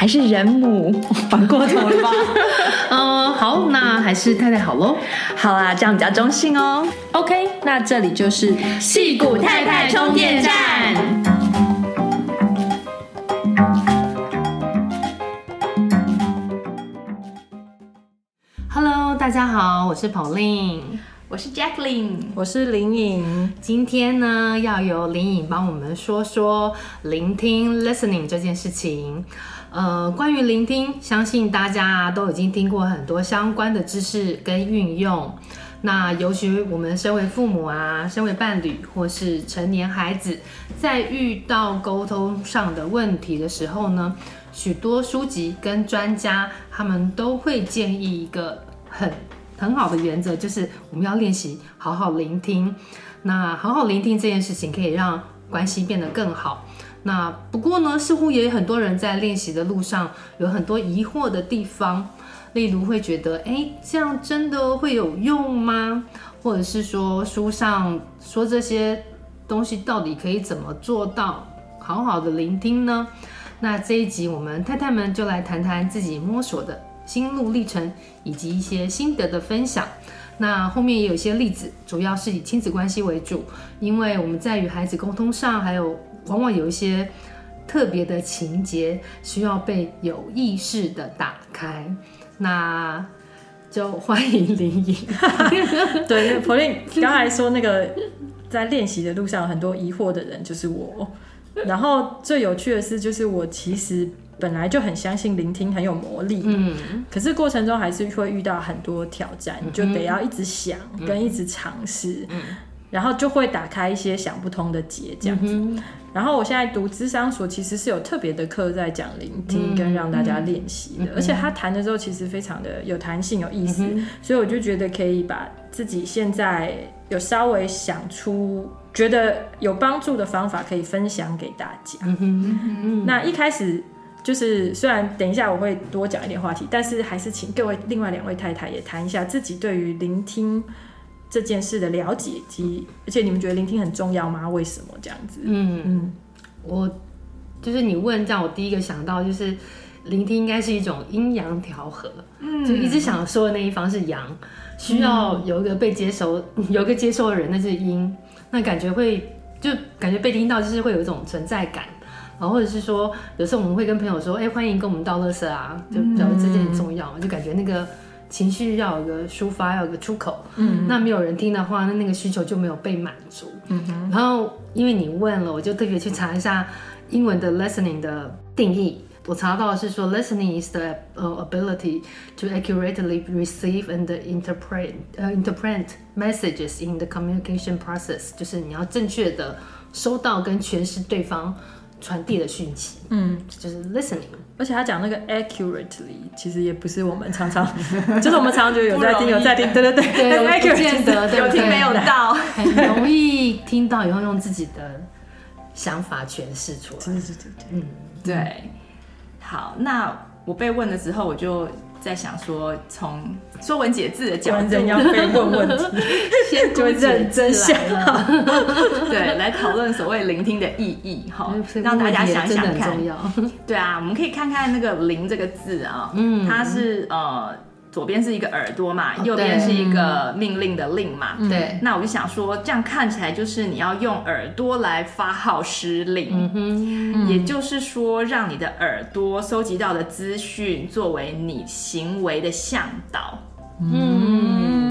还是人母，反过头了吧？嗯，好，那还是太太好喽。好啊，这样比较中性哦。OK，那这里就是戏骨太太充电站。Hello，大家好，我是 Pauline，我是 Jacqueline，我是林颖。今天呢，要由林颖帮我们说说聆听 （listening） 这件事情。呃，关于聆听，相信大家都已经听过很多相关的知识跟运用。那尤其我们身为父母啊，身为伴侣或是成年孩子，在遇到沟通上的问题的时候呢，许多书籍跟专家他们都会建议一个很很好的原则，就是我们要练习好好聆听。那好好聆听这件事情，可以让关系变得更好。那不过呢，似乎也有很多人在练习的路上有很多疑惑的地方，例如会觉得，哎，这样真的会有用吗？或者是说书上说这些东西到底可以怎么做到好好的聆听呢？那这一集我们太太们就来谈谈自己摸索的心路历程以及一些心得的分享。那后面也有一些例子，主要是以亲子关系为主，因为我们在与孩子沟通上还有。往往有一些特别的情节需要被有意识的打开，那就欢迎林颖。对，Pauline 刚才说那个在练习的路上很多疑惑的人就是我，然后最有趣的是，就是我其实本来就很相信聆听很有魔力，嗯，可是过程中还是会遇到很多挑战，你就得要一直想跟一直尝试，嗯，然后就会打开一些想不通的结，这样子。嗯然后我现在读智商所，其实是有特别的课在讲聆听跟让大家练习的，而且他谈的时候其实非常的有弹性、有意思，嗯、所以我就觉得可以把自己现在有稍微想出觉得有帮助的方法，可以分享给大家。那一开始就是虽然等一下我会多讲一点话题，但是还是请各位另外两位太太也谈一下自己对于聆听。这件事的了解及，而且你们觉得聆听很重要吗？为什么这样子？嗯嗯，我就是你问这样，我第一个想到就是聆听应该是一种阴阳调和，嗯，就一直想说的那一方是阳，需要有一个被接收，嗯、有一个接收的人，那是阴，那感觉会就感觉被听到，就是会有一种存在感，然后或者是说，有时候我们会跟朋友说，哎，欢迎跟我们倒垃圾啊，就觉得这件很重要，就感觉那个。情绪要有个抒发，要有个出口。嗯，那没有人听的话，那那个需求就没有被满足。嗯哼。然后因为你问了，我就特别去查一下英文的 listening 的定义。我查到的是说，listening is the ability to accurately receive and interpret, uh, interpret messages in the communication process，就是你要正确的收到跟诠释对方传递的讯息。嗯，就是 listening。而且他讲那个 accurately，其实也不是我们常常，就是我们常常觉得有在听，有在听，对对对，对，不见得有听没有到，很容易听到以后用自己的想法诠释出来。对对对，嗯，对。好，那我被问的时候，我就。在想说，从说文解字的角度，要被问问题，先就认真想了，对，来讨论所谓聆听的意义，哈，让大家想想看。对啊，我们可以看看那个“聆”这个字啊，嗯，它是呃左边是一个耳朵嘛，哦右边是一个命令的令嘛。对，那我就想说，这样看起来就是你要用耳朵来发号施令，嗯哼，也就是说，让你的耳朵收集到的资讯作为你行为的向导。嗯，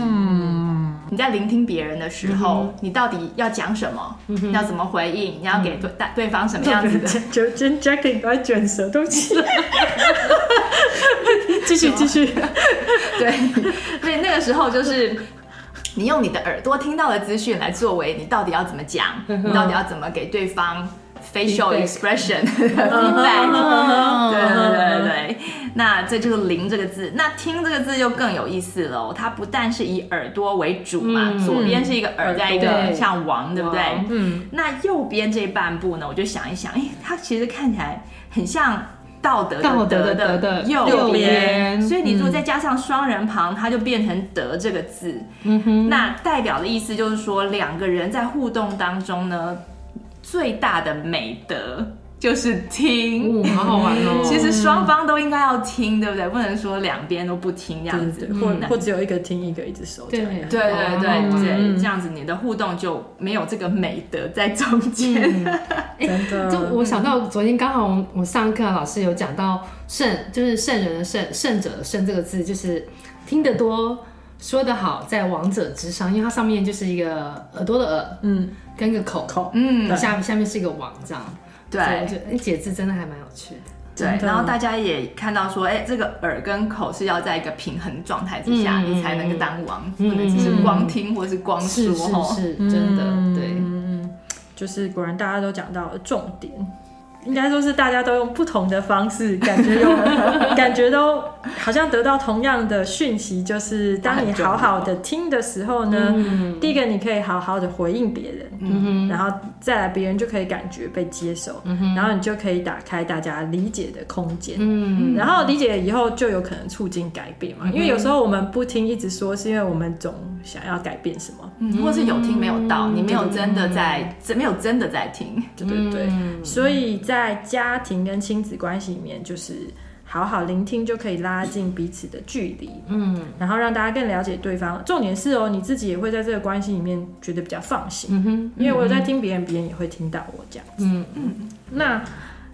你在聆听别人的时候，你到底要讲什么？你要怎么回应？你要给对对对方什么样子的？就真 Jackie 都在卷舌，对不起。继续继续，对，所以那个时候就是你用你的耳朵听到的资讯来作为你到底要怎么讲，你到底要怎么给对方 facial expression feedback。对对对对，那这就是“聆”这个字。那“听”这个字就更有意思了哦，它不但是以耳朵为主嘛，左边是一个耳，在一个像王，对不对？嗯。那右边这半部呢，我就想一想，哎，它其实看起来很像。道德道德的右边，所以你如果再加上双人旁，它就变成德这个字。嗯哼，那代表的意思就是说，两个人在互动当中呢，最大的美德。就是听，好好玩哦。其实双方都应该要听，对不对？不能说两边都不听这样子，或或只有一个听，一个一直收。对对对对对，这样子你的互动就没有这个美德在中间。真的，就我想到昨天刚好我上课老师有讲到圣，就是圣人的圣，圣者的圣这个字，就是听得多，说得好，在王者之上，因为它上面就是一个耳朵的耳，嗯，跟一个口口，嗯，下下面是一个网这样。对，我觉得解字真的还蛮有趣的。对，然后大家也看到说，哎，这个耳跟口是要在一个平衡状态之下，你才能够当王，不能只是光听或是光说。是是，真的，对，就是果然大家都讲到了重点。应该说是大家都用不同的方式，感觉有 感觉都好像得到同样的讯息，就是当你好好的听的时候呢，第一个你可以好好的回应别人，然后再来别人就可以感觉被接受，然后你就可以打开大家理解的空间，然后理解了以后就有可能促进改变嘛，因为有时候我们不听一直说，是因为我们总想要改变什么，或是有听没有到，你没有真的在，没有真的在听，对对对，所以。在家庭跟亲子关系里面，就是好好聆听，就可以拉近彼此的距离，嗯，然后让大家更了解对方。重点是哦，你自己也会在这个关系里面觉得比较放心，嗯哼，因为我有在听别人，别人也会听到我这样子，嗯嗯。那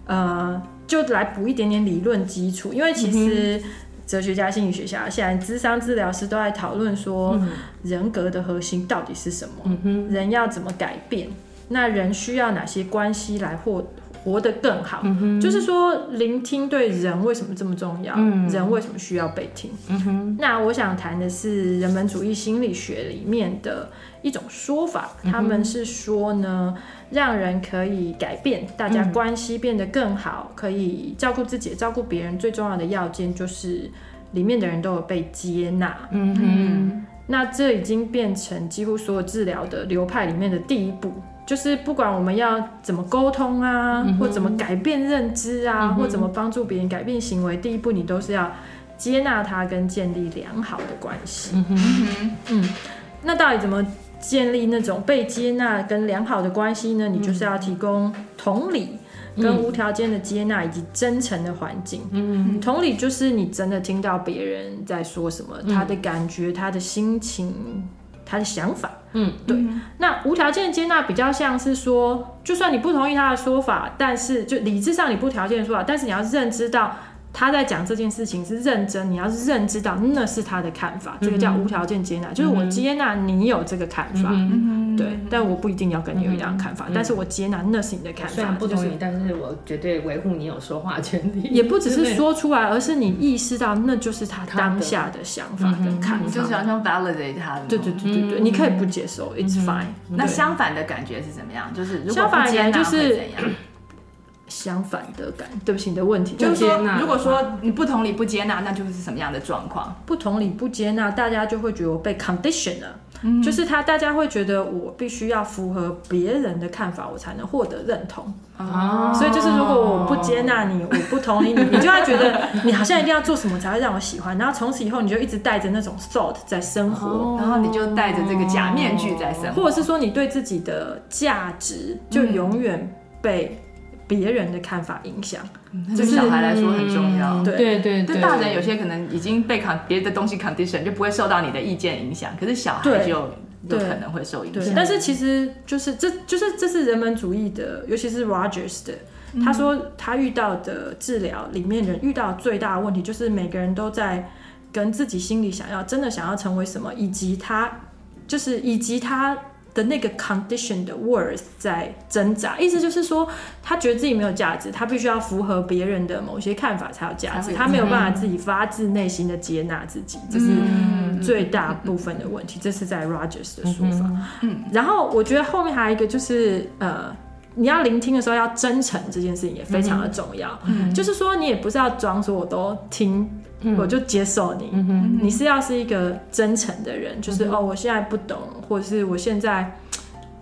呃，就来补一点点理论基础，因为其实哲学家、心理学家、现在智商治疗师都在讨论说，人格的核心到底是什么？嗯哼，人要怎么改变？那人需要哪些关系来获？活得更好，嗯、就是说，聆听对人为什么这么重要？嗯、人为什么需要被听？嗯、那我想谈的是人本主义心理学里面的一种说法，嗯、他们是说呢，让人可以改变，大家关系变得更好，嗯、可以照顾自己、照顾别人，最重要的要件就是里面的人都有被接纳。嗯哼嗯，那这已经变成几乎所有治疗的流派里面的第一步。就是不管我们要怎么沟通啊，嗯、或怎么改变认知啊，嗯、或怎么帮助别人改变行为，第一步你都是要接纳他跟建立良好的关系。嗯哼嗯，那到底怎么建立那种被接纳跟良好的关系呢？你就是要提供同理跟无条件的接纳以及真诚的环境。嗯同理就是你真的听到别人在说什么，他的感觉、他的心情。他的想法，嗯，对。嗯、那无条件接纳比较像是说，就算你不同意他的说法，但是就理智上你不条件的说法，但是你要认知到。他在讲这件事情是认真，你要是认知到那是他的看法，这个叫无条件接纳，就是我接纳你有这个看法，对，但我不一定要跟你有一样看法，但是我接纳那是你的看法，虽然不同意，但是我绝对维护你有说话权利。也不只是说出来，而是你意识到那就是他当下的想法 跟看法，就是想 validate 他的。对对对对对，你可以不接受，it's fine。那相反的感觉是怎么样？就是如果不接纳会怎样？相反的感，对不起，你的问题就是说，如果说你不同理不接纳，那就是什么样的状况？不同理不接纳，大家就会觉得我被 condition 了，嗯、就是他大家会觉得我必须要符合别人的看法，我才能获得认同。哦，所以就是如果我不接纳你，我不同意你，你就会觉得你好像一定要做什么才会让我喜欢，然后从此以后你就一直带着那种 thought 在生活，哦、然后你就带着这个假面具在生活，或者是说你对自己的价值就永远被。别人的看法影响。这对小孩来说很重要。嗯、对对对对，大人有些可能已经被别的东西 condition 就不会受到你的意见影响，可是小孩就有可能会受影响。但是其实就是这就是这是人本主义的，尤其是 Rogers 的。他说他遇到的治疗里面人遇到最大的问题就是每个人都在跟自己心里想要真的想要成为什么，以及他就是以及他的那个 condition 的 worth 在挣扎。意思就是说，他觉得自己没有价值，他必须要符合别人的某些看法才有价值，他没有办法自己发自内心的接纳自己，这是最大部分的问题。这是在 Rogers 的说法。嗯，然后我觉得后面还有一个就是呃。你要聆听的时候要真诚，这件事情也非常的重要。嗯，就是说你也不是要装说我都听，嗯、我就接受你。嗯，你是要是一个真诚的人，就是、嗯、哦，我现在不懂，或者是我现在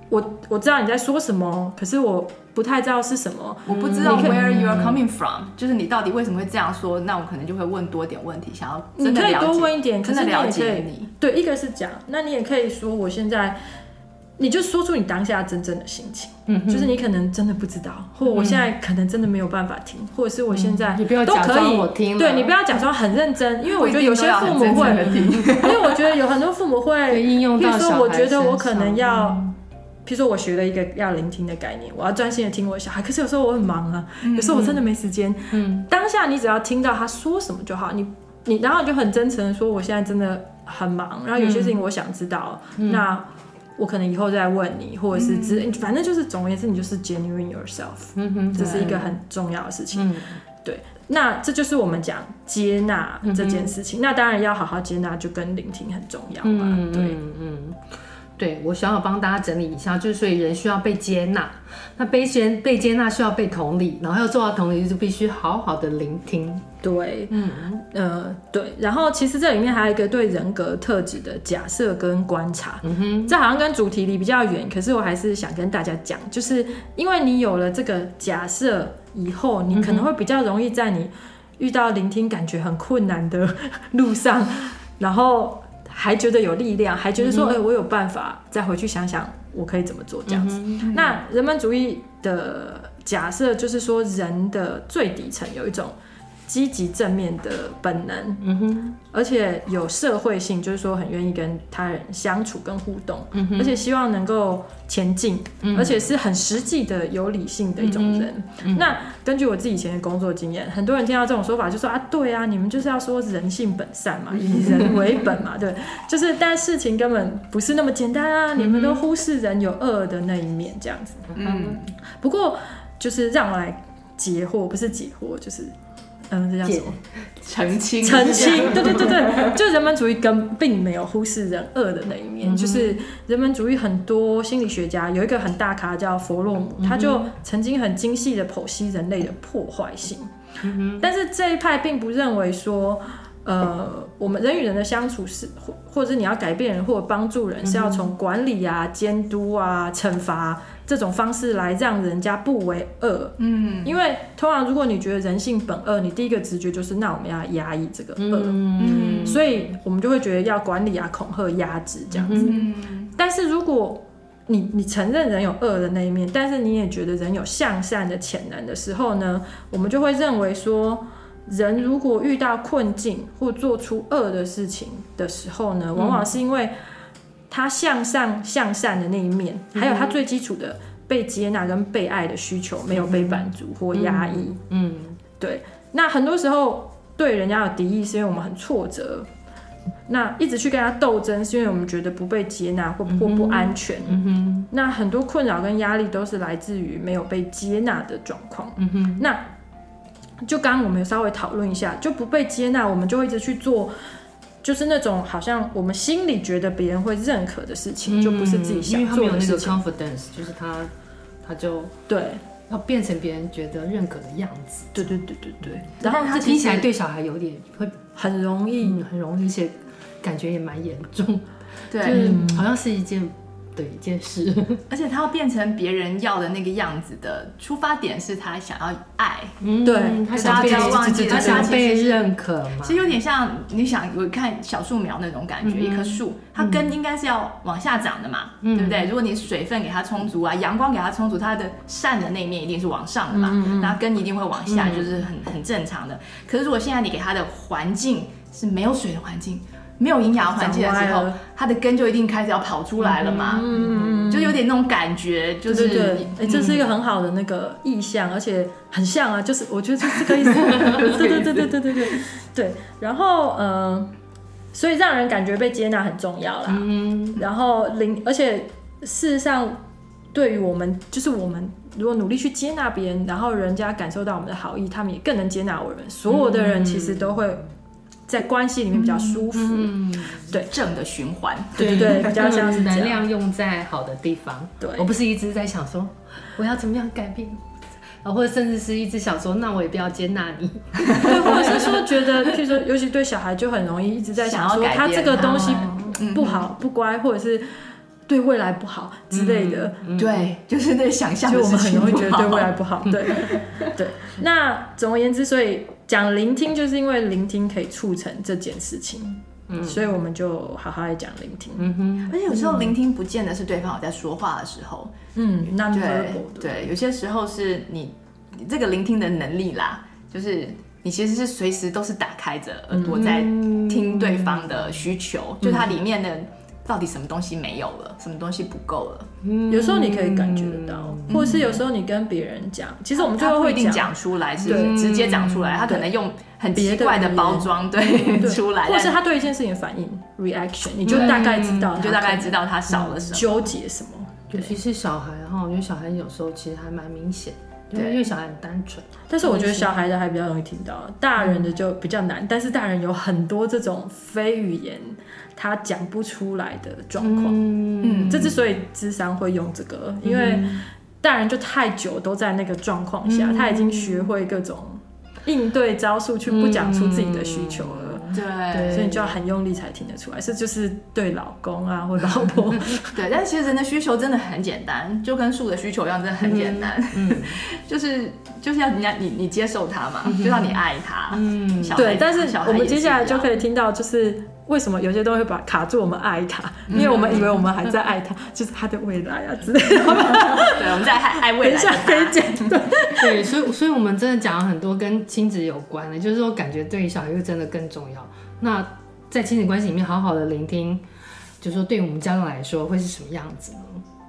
我我知道你在说什么，可是我不太知道是什么，我不知道 where you are coming from，就是你到底为什么会这样说？那我可能就会问多点问题，想要真的了解，你可以多问一点，真的了解你。对，一个是讲，那你也可以说我现在。你就说出你当下真正的心情，嗯，就是你可能真的不知道，或我现在可能真的没有办法听，或者是我现在都可以，你不要假装我听，对，你不要假装很认真，因为我觉得有些父母会，因为我觉得有很多父母会应用到，譬如说，我觉得我可能要，譬如说我学了一个要聆听的概念，我要专心的听我小孩，可是有时候我很忙啊，有时候我真的没时间，嗯，当下你只要听到他说什么就好，你你然后你就很真诚的说我现在真的很忙，然后有些事情我想知道，那。我可能以后再问你，或者是只，嗯、反正就是总而言之，你就是 genuine yourself，嗯哼，这是一个很重要的事情。嗯、对，那这就是我们讲接纳这件事情。嗯、那当然要好好接纳，就跟聆听很重要嘛。嗯、对，嗯，嗯，对，我想要帮大家整理一下，就是所以人需要被接纳，那被接被接纳需要被同理，然后要做到同理，就必须好好的聆听。对，嗯。呃对，然后其实这里面还有一个对人格特质的假设跟观察，嗯哼，这好像跟主题离比较远，可是我还是想跟大家讲，就是因为你有了这个假设以后，你可能会比较容易在你遇到聆听感觉很困难的路上，然后还觉得有力量，还觉得说，哎、嗯欸，我有办法再回去想想我可以怎么做这样子。那人本主义的假设就是说，人的最底层有一种。积极正面的本能，嗯哼，而且有社会性，就是说很愿意跟他人相处跟互动，嗯哼，而且希望能够前进，嗯，而且是很实际的有理性的一种人。嗯，那根据我自己以前的工作经验，很多人听到这种说法就说啊，对啊，你们就是要说人性本善嘛，以人为本嘛，对，就是但事情根本不是那么简单啊，嗯，你们都忽视人有恶的那一面这样子。嗯，不过就是让我来解惑，不是解惑，就是。嗯，这叫什么？澄清，澄清，对对对对，就人本主义跟并没有忽视人恶的那一面，嗯、就是人本主义很多心理学家有一个很大咖叫弗洛姆，嗯、他就曾经很精细的剖析人类的破坏性，嗯、但是这一派并不认为说，呃，我们人与人的相处是或或者是你要改变人或者帮助人是要从管理啊、监督啊、惩罚。这种方式来让人家不为恶，嗯，因为通常如果你觉得人性本恶，你第一个直觉就是那我们要压抑这个恶，嗯，所以我们就会觉得要管理啊、恐吓、压制这样子。嗯，但是如果你你承认人有恶的那一面，但是你也觉得人有向善的潜能的时候呢，我们就会认为说，人如果遇到困境或做出恶的事情的时候呢，往往是因为。他向上向善的那一面，还有他最基础的被接纳跟被爱的需求没有被满足或压抑。嗯，对。那很多时候对人家有敌意，是因为我们很挫折。那一直去跟他斗争，是因为我们觉得不被接纳或或不安全。嗯哼。那很多困扰跟压力都是来自于没有被接纳的状况。嗯哼。那就刚刚我们有稍微讨论一下，就不被接纳，我们就会一直去做。就是那种好像我们心里觉得别人会认可的事情，嗯、就不是自己想做的事情。因为他没有那个 confidence，就是他，他就对，要变成别人觉得认可的样子。对对对对对。然后他听起来对小孩有点会很容易，嗯、很容易，而且感觉也蛮严重。对，就是好像是一件的一件事，而且他要变成别人要的那个样子的出发点是他想要爱，嗯，对他想被大家不要忘记了他想他被认可嘛，其实有点像你想我看小树苗那种感觉，一棵树它根应该是要往下长的嘛，对不对？如果你水分给它充足啊，阳光给它充足，它的善的那一面一定是往上的嘛，那根一定会往下，就是很很正常的。可是如果现在你给它的环境是没有水的环境，没有营养环境的时候，它的根就一定开始要跑出来了嘛，嗯，就有点那种感觉，就是对对，哎，这是一个很好的那个意象，而且很像啊，就是我觉得就是 这个意思，对对对对对对对对，然后呃，所以让人感觉被接纳很重要啦，嗯，然后零，而且事实上，对于我们，就是我们如果努力去接纳别人，然后人家感受到我们的好意，他们也更能接纳我们，所有的人其实都会。在关系里面比较舒服，嗯，对，正的循环，对对对，比较像是能量用在好的地方。对，我不是一直在想说我要怎么样改变，啊，或者甚至是一直想说，那我也不要接纳你，对，或者是说觉得，譬如说，尤其对小孩就很容易一直在想说他这个东西不好、不乖，或者是对未来不好之类的。对，就是那想象，就我们很容易觉得对未来不好。对，对。那总而言之，所以。讲聆听，就是因为聆听可以促成这件事情，嗯，所以我们就好好来讲聆听。嗯哼，而且有时候聆听不见得是对方有在说话的时候，嗯，那对。对，有些时候是你你这个聆听的能力啦，就是你其实是随时都是打开着耳朵在听对方的需求，就它里面的。到底什么东西没有了？什么东西不够了？嗯，有时候你可以感觉得到，嗯、或者是有时候你跟别人讲，嗯、其实我们最后会一定讲出来，是直接讲出来。他可能用很奇怪的包装，对，对出来，或是他对一件事情的反应 reaction，你就大概知道，你就大概知道他少了什么，纠结什么。尤其是小孩哈，我觉得小孩有时候其实还蛮明显，对，因为小孩很单纯。但是我觉得小孩的还比较容易听到，大人的就比较难。但是大人有很多这种非语言。他讲不出来的状况，嗯，这之所以智商会用这个，因为大人就太久都在那个状况下，他已经学会各种应对招数，去不讲出自己的需求了。对，所以你就要很用力才听得出来。这就是对老公啊或老婆，对。但其实人的需求真的很简单，就跟树的需求一样，真的很简单。嗯，就是就是要人家你你接受他嘛，就要你爱他。嗯，对。但是我们接下来就可以听到，就是。为什么有些东西会把卡住？我们爱他，因为我们以为我们还在爱他，就是他的未来啊之类的。对，我们在爱爱未来。可以讲对，对，所以所以我们真的讲了很多跟亲子有关的，就是说感觉对于小孩又真的更重要。那在亲子关系里面，好好的聆听，就是说对于我们家长来说会是什么样子呢？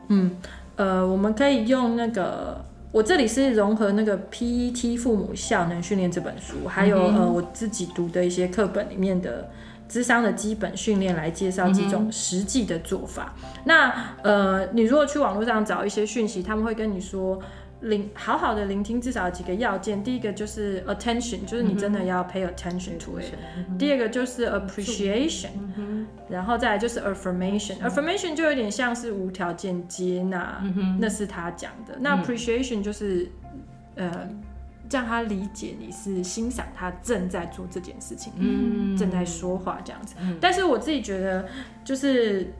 嗯，呃，我们可以用那个，我这里是融合那个 PET 父母效能训练这本书，还有、嗯、呃我自己读的一些课本里面的。咨商的基本训练来介绍几种实际的做法。嗯、那呃，你如果去网络上找一些讯息，他们会跟你说，聆好好的聆听至少有几个要件。第一个就是 attention，就是你真的要 pay attention to it。嗯、第二个就是 appreciation，、嗯、然后再来就是 affirmation。嗯、affirmation 就有点像是无条件接纳，嗯、那是他讲的。嗯、那 appreciation 就是呃。让他理解你是欣赏他正在做这件事情，嗯，正在说话这样子。嗯、但是我自己觉得，就是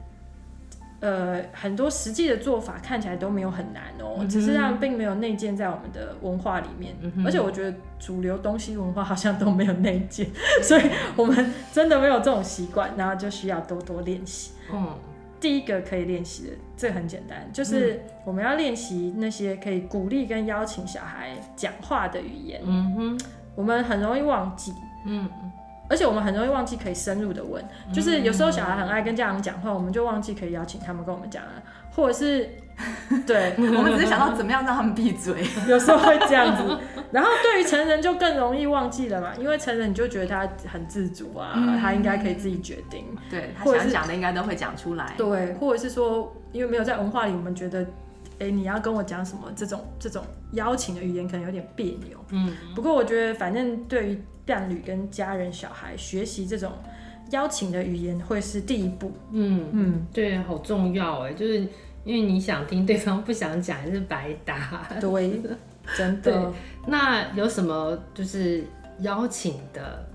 呃，很多实际的做法看起来都没有很难哦、只是让并没有内建在我们的文化里面。嗯、而且我觉得主流东西文化好像都没有内建，嗯、所以我们真的没有这种习惯，然后就需要多多练习。嗯。第一个可以练习的，这个很简单，就是我们要练习那些可以鼓励跟邀请小孩讲话的语言。嗯哼，我们很容易忘记，嗯，而且我们很容易忘记可以深入的问，就是有时候小孩很爱跟家长讲话，我们就忘记可以邀请他们跟我们讲了，或者是。对，我们只是想到怎么样让他们闭嘴，有时候会这样子。然后对于成人就更容易忘记了嘛，因为成人你就觉得他很自主啊，嗯、他应该可以自己决定。对，他想讲的应该都会讲出来。对，或者是说，因为没有在文化里，我们觉得，哎、欸，你要跟我讲什么？这种这种邀请的语言可能有点别扭。嗯。不过我觉得，反正对于伴侣跟家人、小孩学习这种邀请的语言，会是第一步。嗯嗯，嗯对，好重要哎，就是。因为你想听，对方不想讲，还是白搭。对，真的。那有什么就是邀请的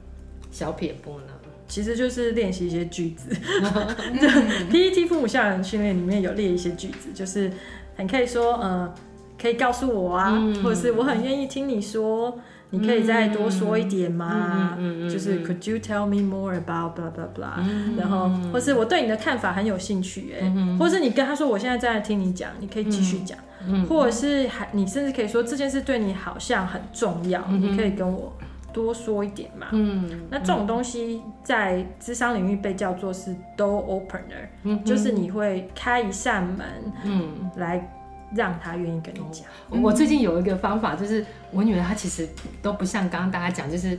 小撇步呢？其实就是练习一些句子。PET 父母效能训练里面有列一些句子，就是你可以说，呃，可以告诉我啊，嗯、或者是我很愿意听你说。你可以再多说一点吗？嗯嗯嗯、就是 Could you tell me more about blah blah blah？、嗯、然后，或是我对你的看法很有兴趣，哎、嗯，或是你跟他说我现在在听你讲，你可以继续讲，嗯、或者是还你甚至可以说这件事对你好像很重要，嗯、你可以跟我多说一点嘛。嗯，那这种东西在智商领域被叫做是 door opener，、嗯、就是你会开一扇门，嗯，来。让他愿意跟你讲。我最近有一个方法，就是我女儿她其实都不像刚刚大家讲，就是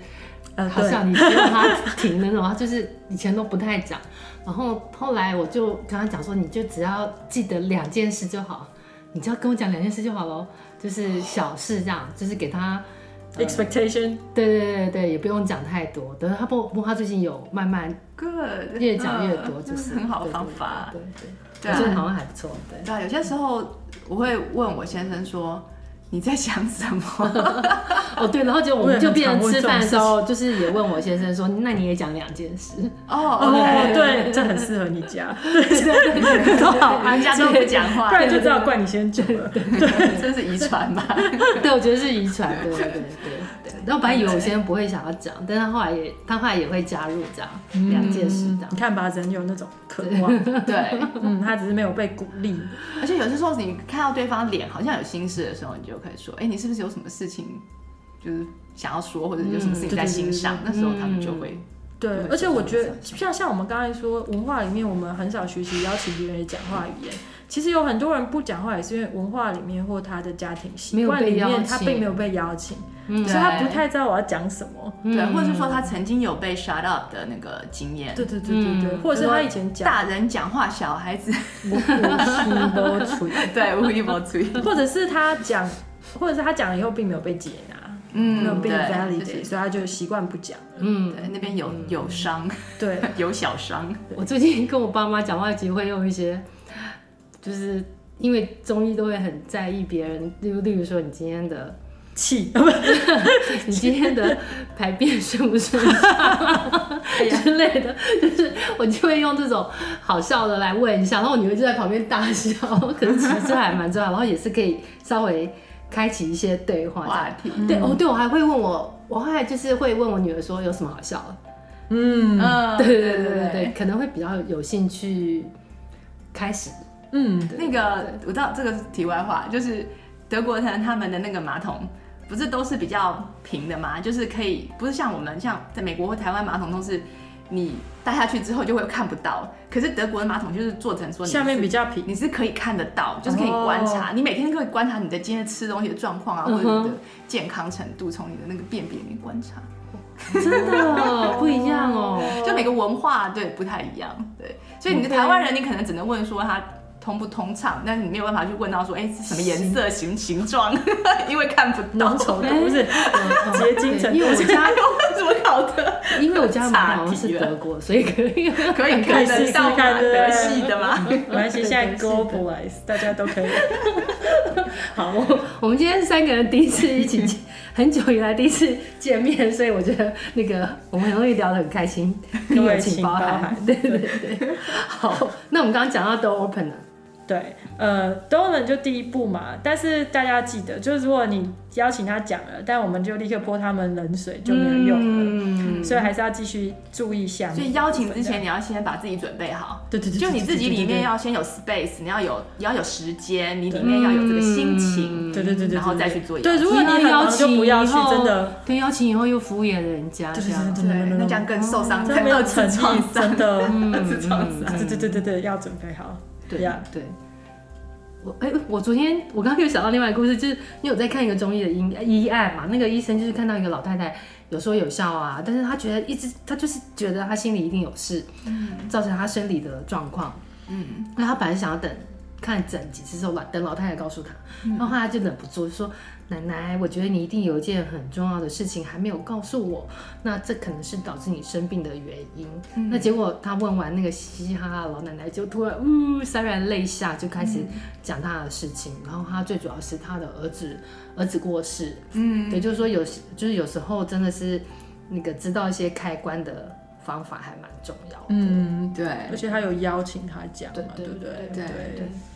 呃，好像你希望她停的那种，她就是以前都不太讲。然后后来我就跟她讲说，你就只要记得两件事就好，你只要跟我讲两件事就好咯，就是小事这样，就是给她 expectation。对对对对，也不用讲太多。等她不不，她最近有慢慢 good 越讲越多，就是很好的方法。对对，对，我觉得好像还不错。对对，有些时候。我会问我先生说，你在想什么？哦对，然后就我们就变成吃饭的时候，就是也问我先生说，那你也讲两件事哦 哦对，这很适合你家，对对对，都好，人家都不讲话，不然就知道怪你先讲了，对，这是遗传吧？对，我觉得是遗传，对对对对。然后本来以为我先生不会想要讲，但是他后来也他后来也会加入这样两件事这样。你看吧，人有那种渴望，对，嗯，他只是没有被鼓励。而且有些时候你看到对方脸好像有心事的时候，你就可以说，哎，你是不是有什么事情？就是想要说，或者有什么事情在心上，嗯、那时候他们就会。对，而且我觉得，像像我们刚才说，文化里面我们很少学习邀请别人讲话语言。其实有很多人不讲话，也是因为文化里面或他的家庭习惯里面，他并没有被邀请，所以他不太知道我要讲什么。对，或者是说他曾经有被 shut up 的那个经验。对对对对对，或者是他以前讲大人讲话，小孩子无无吹，对，无无吹，或者是他讲，或者是他讲了以后并没有被接纳。嗯，没有被 validate，所以他就习惯不讲。嗯，对，那边有有伤，对，有小伤。我最近跟我爸妈讲话，其实会用一些，就是因为中医都会很在意别人，例如例如说你今天的气，你今天的排便顺不顺 之类的，就是我就会用这种好笑的来问一下，然后我女儿就在旁边大笑，可是其实这还蛮重要，然后也是可以稍微。开启一些对话话题，对哦，对我还会问我，我后来就是会问我女儿说有什么好笑的，嗯，对对对对对，可能会比较有兴趣开始，嗯，那个我知道这个是题外话，就是德国人他们的那个马桶不是都是比较平的吗？就是可以不是像我们像在美国或台湾马桶都是。你搭下去之后就会看不到，可是德国的马桶就是做成说下面比较平，你是可以看得到，就是可以观察，你每天都可以观察你的今天吃东西的状况啊，或者你的健康程度，从你的那个便便里面观察。真的不一样哦，就每个文化对不太一样，对，所以你的台湾人你可能只能问说他。通不通畅？但是你没有办法去问到说，哎，是什么颜色、形形状？因为看不到。浓稠度 不是结晶成。因为我家 怎么搞的？因为我家马桶是德国，所以可以可以看得到德系的吗？没关系，现在 globalize，大家都可以。好，我们今天三个人第一次一起，很久以来第一次见面，所以我觉得那个我们很容易聊得很开心，友情包含。对对对。好，那我们刚刚讲到 door open 了。对，呃，donor 就第一步嘛，但是大家记得，就是如果你邀请他讲了，但我们就立刻泼他们冷水就没有用了，嗯，所以还是要继续注意一下。所以邀请之前，你要先把自己准备好，对对对，就你自己里面要先有 space，你要有你要有时间，你里面要有这个心情，对对对对，然后再去做。对，如果你邀请就不要去，真的，对，邀请以后又敷衍人家，这样。对，那这样更受伤，没有 诚意，真的，二次创伤，对对对对对，要准备好。对呀，对，我哎，我昨天我刚刚又想到另外一个故事，就是你有在看一个中医的医医案嘛？那个医生就是看到一个老太太有说有笑啊，但是他觉得一直他就是觉得他心里一定有事，嗯，造成他生理的状况，嗯，那他本来想要等看诊几次之后，等老太太告诉他，然后后来就忍不住就说。奶奶，我觉得你一定有一件很重要的事情还没有告诉我，那这可能是导致你生病的原因。嗯、那结果他问完那个嘻嘻哈哈的老奶奶，就突然呜潸然泪下，就开始讲他的事情。嗯、然后他最主要是他的儿子儿子过世，嗯，对，就是说有就是有时候真的是那个知道一些开关的方法还蛮重要的。嗯，对，而且他有邀请他讲嘛，对不对？对对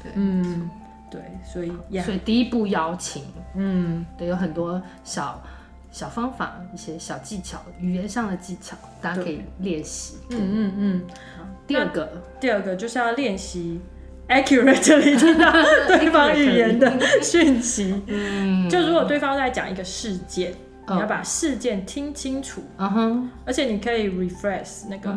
对，嗯，对，所以呀所以第一步邀请，嗯，对，有很多小小方法，一些小技巧，语言上的技巧，大家可以练习。嗯嗯嗯。第二个，第二个就是要练习 accurately 听到 对方语言的讯息。嗯，就如果对方在讲一个事件，哦你要把事件听清楚，嗯哼，而且你可以 refresh 那个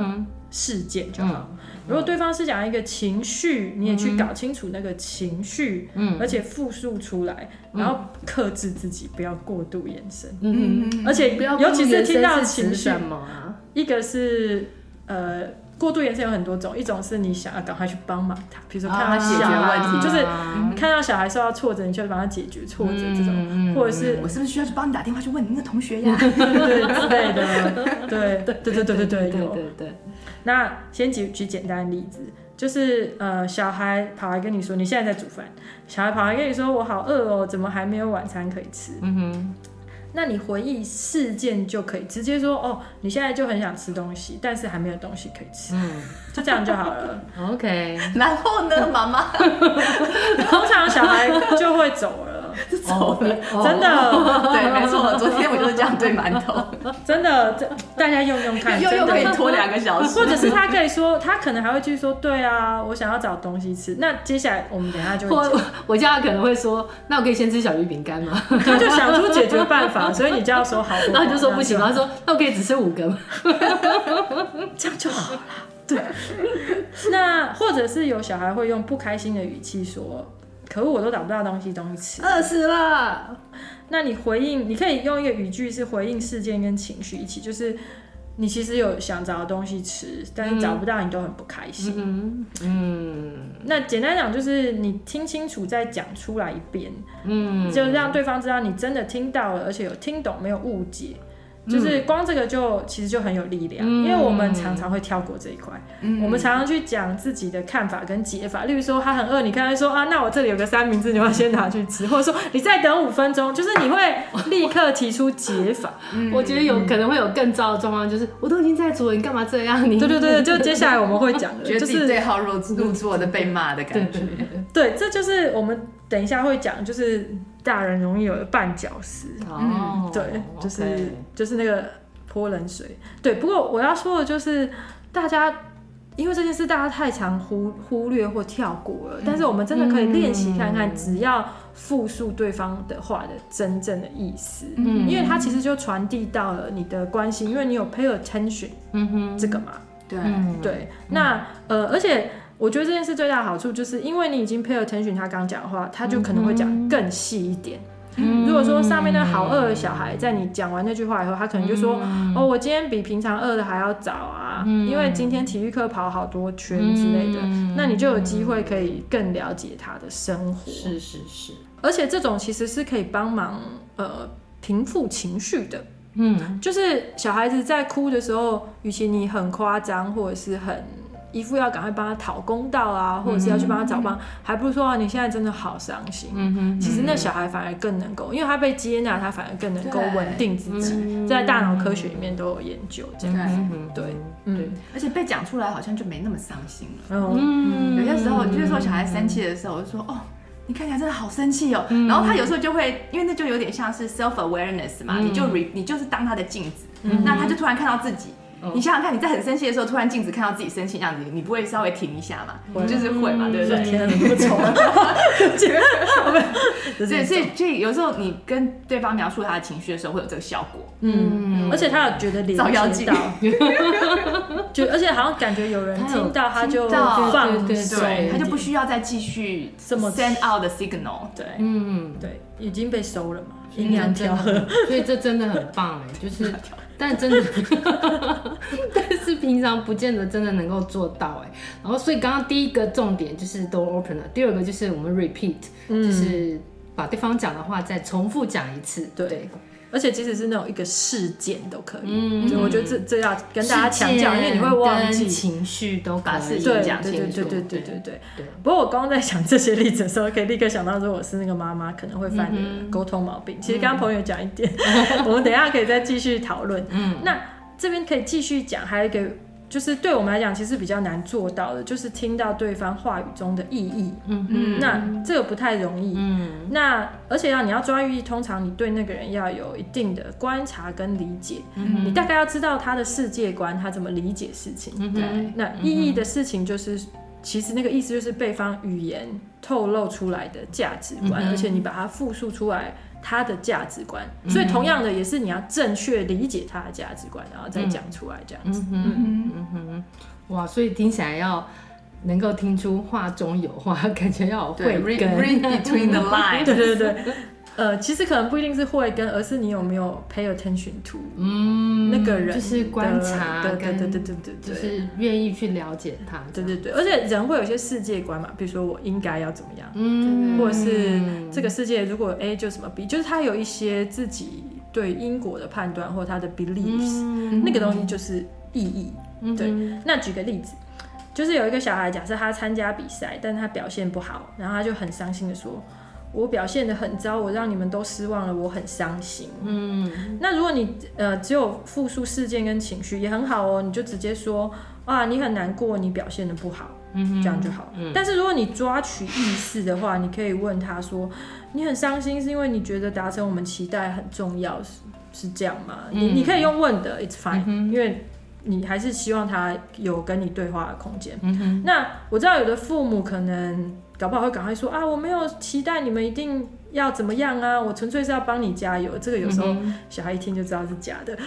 事件就好。嗯如果对方是讲一个情绪，你也去搞清楚那个情绪，嗯。而且复述出来，然后克制自己，不要过度延伸。嗯哼，而且不要尤其是听到情绪？一个是呃过度延伸有很多种，一种是你想要赶快去帮忙他，比如说看他解决啊问题，就是啊看到小孩受到挫折，你就帮他解决挫折这种，嗯或者是我是不是需要去帮你打电话去问你那个同学呀？对对之类的，对对对对对对对有。对对，那先举举简单的例子，就是呃，小孩跑来跟你说你现在在煮饭，小孩跑来跟你说我好饿哦，怎么还没有晚餐可以吃？嗯哼，那你回忆事件就可以直接说哦，你现在就很想吃东西，但是还没有东西可以吃，嗯。就这样就好了。，OK，然后呢，妈妈？通常小孩就会走了，走了，真的 对，没错，昨天我就是这样对馒头，真的，这大家用用看，又又可以拖两个小时，或者是他可以说，他可能还会继续说，对啊，我想要找东西吃。那接下来我们等下就会讲我我家可能会说，那我可以先吃小鱼饼干吗？他就想出解决办法，所以你就要说好，然后你就说不行，那然后说那我可以只吃五个吗？这样就好了。对，那或者是有小孩会用不开心的语气说：“可恶，我都找不到东西东西吃。饿死了。”那你回应，你可以用一个语句是回应事件跟情绪一起，就是你其实有想找东西吃，但是找不到，你都很不开心。嗯嗯那简单讲就是你听清楚再讲出来一遍，嗯，就让对方知道你真的听到了，而且有听懂，没有误解。就是光这个就其实就很有力量，嗯因为我们常常会跳过这一块，嗯我们常常去讲自己的看法跟解法。例如说他很饿，你看他说啊，那我这里有个三明治，你要先拿去吃，或者说你再等五分钟，就是你会立刻提出解法。我觉得有可能会有更糟的状况，就是我都已经在煮了，你干嘛这样？你对对对，就接下来我们会讲的，觉得自己就是对号入入座的被骂的感觉对。对，对，这就是我们等一下会讲，就是大人容易有的绊脚石。哦，对，就是、就是那个泼冷水。对，不过我要说的就是，大家因为这件事大家太常忽忽略或跳过了，但是我们真的可以练习看看，只要复述对方的话的真正的意思，嗯因为它其实就传递到了你的关心，因为你有 pay attention 嗯哼，这个嘛。对，嗯，对，那呃，而且我觉得这件事最大的好处就是，因为你已经 pay attention 他刚讲的话，他就可能会讲更细一点。嗯如果说上面那个好饿的小孩，在你讲完那句话以后，他可能就说：“哦，我今天比平常饿的还要早啊，因为今天体育课跑好多圈之类的。”那你就有机会可以更了解他的生活。是是是，而且这种其实是可以帮忙呃平复情绪的。嗯就是小孩子在哭的时候，与其你很夸张，或者是很一副要赶快帮他讨公道啊，或者是要去帮他找帮，还不如说啊，你现在真的好伤心。嗯哼，其实那小孩反而更能够，因为他被接纳，他反而更能够稳定自己。嗯在大脑科学里面都有研究这样。子嗯哼对，对嗯，而且被讲出来好像就没那么伤心了。嗯，有些时候，就是说小孩生气的时候，我就说哦。你看起来真的好生气哦，嗯然后他有时候就会，因为那就有点像是 self awareness 嘛，嗯你就 re, 你就是当他的镜子，那他就突然看到自己。哦你想想看，你在很生气的时候，突然镜子看到自己生气样子，你不会稍微停一下嘛？你就是会嘛，对不对？天哪，你不丑啊！所以，所以，所以有时候你跟对方描述他的情绪的时候，会有这个效果。嗯，而且他有觉得连照妖镜接到，就而且好像感觉有人听到，他就放对对他就不需要再继续这么 send out the signal。对嗯，对，已经被收了嘛，阴阴阳调和。阳调和，所以这真的很棒哎，就是，但真的，但是平常不见得真的能够做到哎。然后，所以刚刚第一个重点就是 door opener，第二个就是我们 repeat，就是把对方讲的话再重复讲一次。对，而且即使是那种一个事件都可以。嗯所以我觉得这这要跟大家强调，因为你会忘记。情绪都把事情对讲对对清楚对对对对对对不过我刚刚在想这些例子的时候，可以立刻想到，说我是那个妈妈可能会犯的沟通毛病。其实刚刚朋友讲一点，我们等一下可以再继续讨论。嗯，那这边可以继续讲，还有一个。就是对我们来讲，其实比较难做到的，就是听到对方话语中的意义。嗯嗯，那这个不太容易。嗯，那而且要你要抓寓意义，通常你对那个人要有一定的观察跟理解。嗯，你大概要知道他的世界观，他怎么理解事情。嗯，对。那意义的事情，就是其实那个意思就是对方语言透露出来的价值观，而且你把它复述出来。他的价值观，所以同样的也是你要正确理解他的价值观，然后再讲出来这样子。嗯嗯嗯哼，哇，所以听起来要能够听出话中有话，感觉要有慧根。Read between the lines。对 对对。呃，其实可能不一定是慧根，而是你有没有 pay attention to，嗯，那个人就是观察，对对对对对对，就是愿意去了解他，对对对。而且人会有一些世界观嘛，比如说我应该要怎么样，嗯，或者是这个世界如果 A 就什么 B，就是他有一些自己对因果的判断或他的 beliefs，那个东西就是意义。对，那举个例子，就是有一个小孩，假设他参加比赛，但是他表现不好，然后他就很伤心的说。我表现的很糟，我让你们都失望了，我很伤心。嗯，那如果你呃只有复述事件跟情绪也很好哦，你就直接说啊，你很难过，你表现的不好，嗯，这样就好。嗯，但是如果你抓取意识的话，你可以问他说，你很伤心是因为你觉得达成我们期待很重要，是是这样吗？嗯，你你可以用问的，it's fine，嗯，因为你还是希望他有跟你对话的空间。嗯哼，那我知道有的父母可能。搞不好会赶快说啊，我没有期待你们一定要怎么样啊，我纯粹是要帮你加油。这个有时候小孩一听就知道是假的。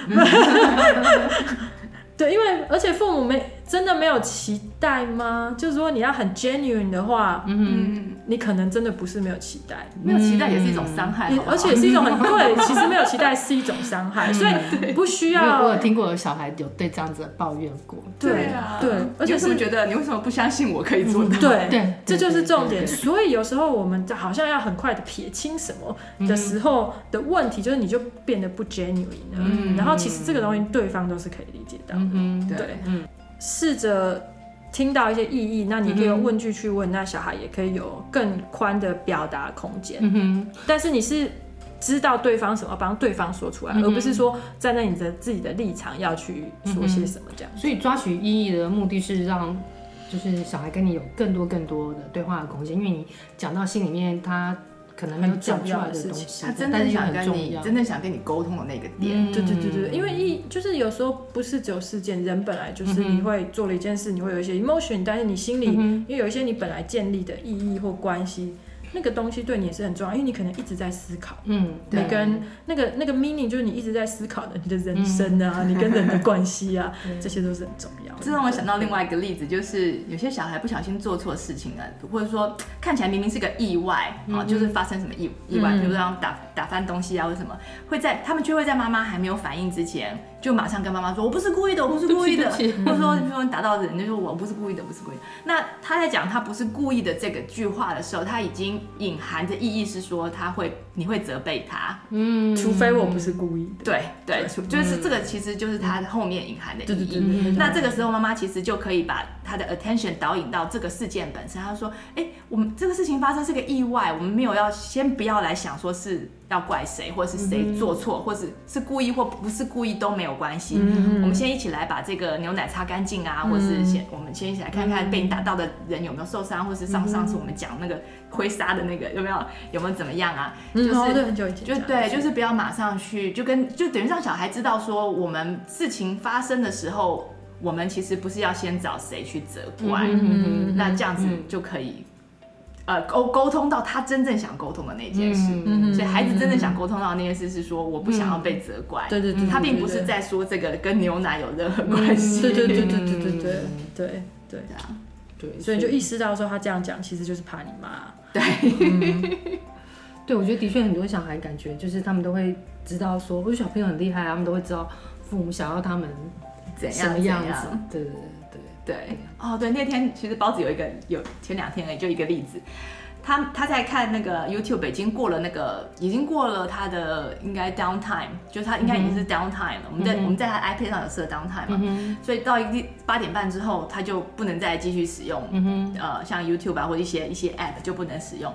对，因为而且父母没真的没有期待吗？就是说你要很 genuine 的话，嗯，你可能真的不是没有期待，没有期待也是一种伤害，而且是一种很对。其实没有期待是一种伤害，所以不需要。我有听过有小孩有对这样子抱怨过，对啊，对，而且是觉得你为什么不相信我可以做到？对对，这就是重点。所以有时候我们好像要很快的撇清什么的时候的问题，就是你就变得不 genuine 了。然后其实这个东西对方都是可以理解到。嗯，对，嗯，试着听到一些意义，那你可以用问句去问，那小孩也可以有更宽的表达空间。嗯哼，但是你是知道对方什么，帮对方说出来，而不是说站在你的自己的立场要去说些什么这样。所以抓取意义的目的是让，就是小孩跟你有更多更多的对话的空间，因为你讲到心里面他。可能没有讲出来的事情，他真的想跟你，真的想跟你沟通的那个点。对对对对，因为一就是有时候不是只有事件，人本来就是你会做了一件事，你会有一些 emotion，但是你心里因为有一些你本来建立的意义或关系。那个东西对你也是很重要，因为你可能一直在思考，嗯，你跟那个那个 meaning 就是你一直在思考的你的人生啊，你跟人的关系啊，这些都是很重要的。这让我想到另外一个例子，就是有些小孩不小心做错事情了，或者说看起来明明是个意外啊，就是发生什么意意外，比如说打打翻东西啊，或什么，会在他们却会在妈妈还没有反应之前，就马上跟妈妈说：“我不是故意的，我不是故意的。” 或者说，比如说你打到人，就说：“我不是故意的，不是故意的。”那他在讲他不是故意的这个句话的时候，他已经隐含着意义是说他会，你会责备他。嗯，除非我不是故意的。对对，就是这个，其实就是他后面隐含的意义。那这个时候，妈妈其实就可以把他的 attention 导引到这个事件本身。他说：“哎，我们这个事情发生是个意外，我们没有要先不要来想说是。”要怪谁，或者是谁做错，或是是故意或不是故意都没有关系。我们先一起来把这个牛奶擦干净啊，或者是先我们先一起来看看被你打到的人有没有受伤，或是上上次我们讲那个挥纱的那个有没有有没有怎么样啊？就是就对，就是不要马上去，就跟就等于让小孩知道说，我们事情发生的时候，我们其实不是要先找谁去责怪，那这样子就可以。呃，沟沟通到他真正想沟通的那件事，所以孩子真正想沟通到的那件事是说，我不想要被责怪。对对对，他并不是在说这个跟牛奶有任何关系。对对对对对对对对对啊，对，所以就意识到说他这样讲其实就是怕你妈。对，对，我觉得的确很多小孩感觉就是他们都会知道说，我觉得小朋友很厉害，他们都会知道父母想要他们怎样什么样子。对对对。对哦，对，那天其实包子有一个有前两天而已，就一个例子，他他在看那个 YouTube，已经过了那个已经过了他的应该 downtime，就他应该已经是 downtime 了。嗯、我们在我们在他 iPad 上有设 downtime 嘛，嗯、所以到一八点半之后，他就不能再继续使用，嗯、哼呃，像 YouTube 啊或者一些一些 app 就不能使用。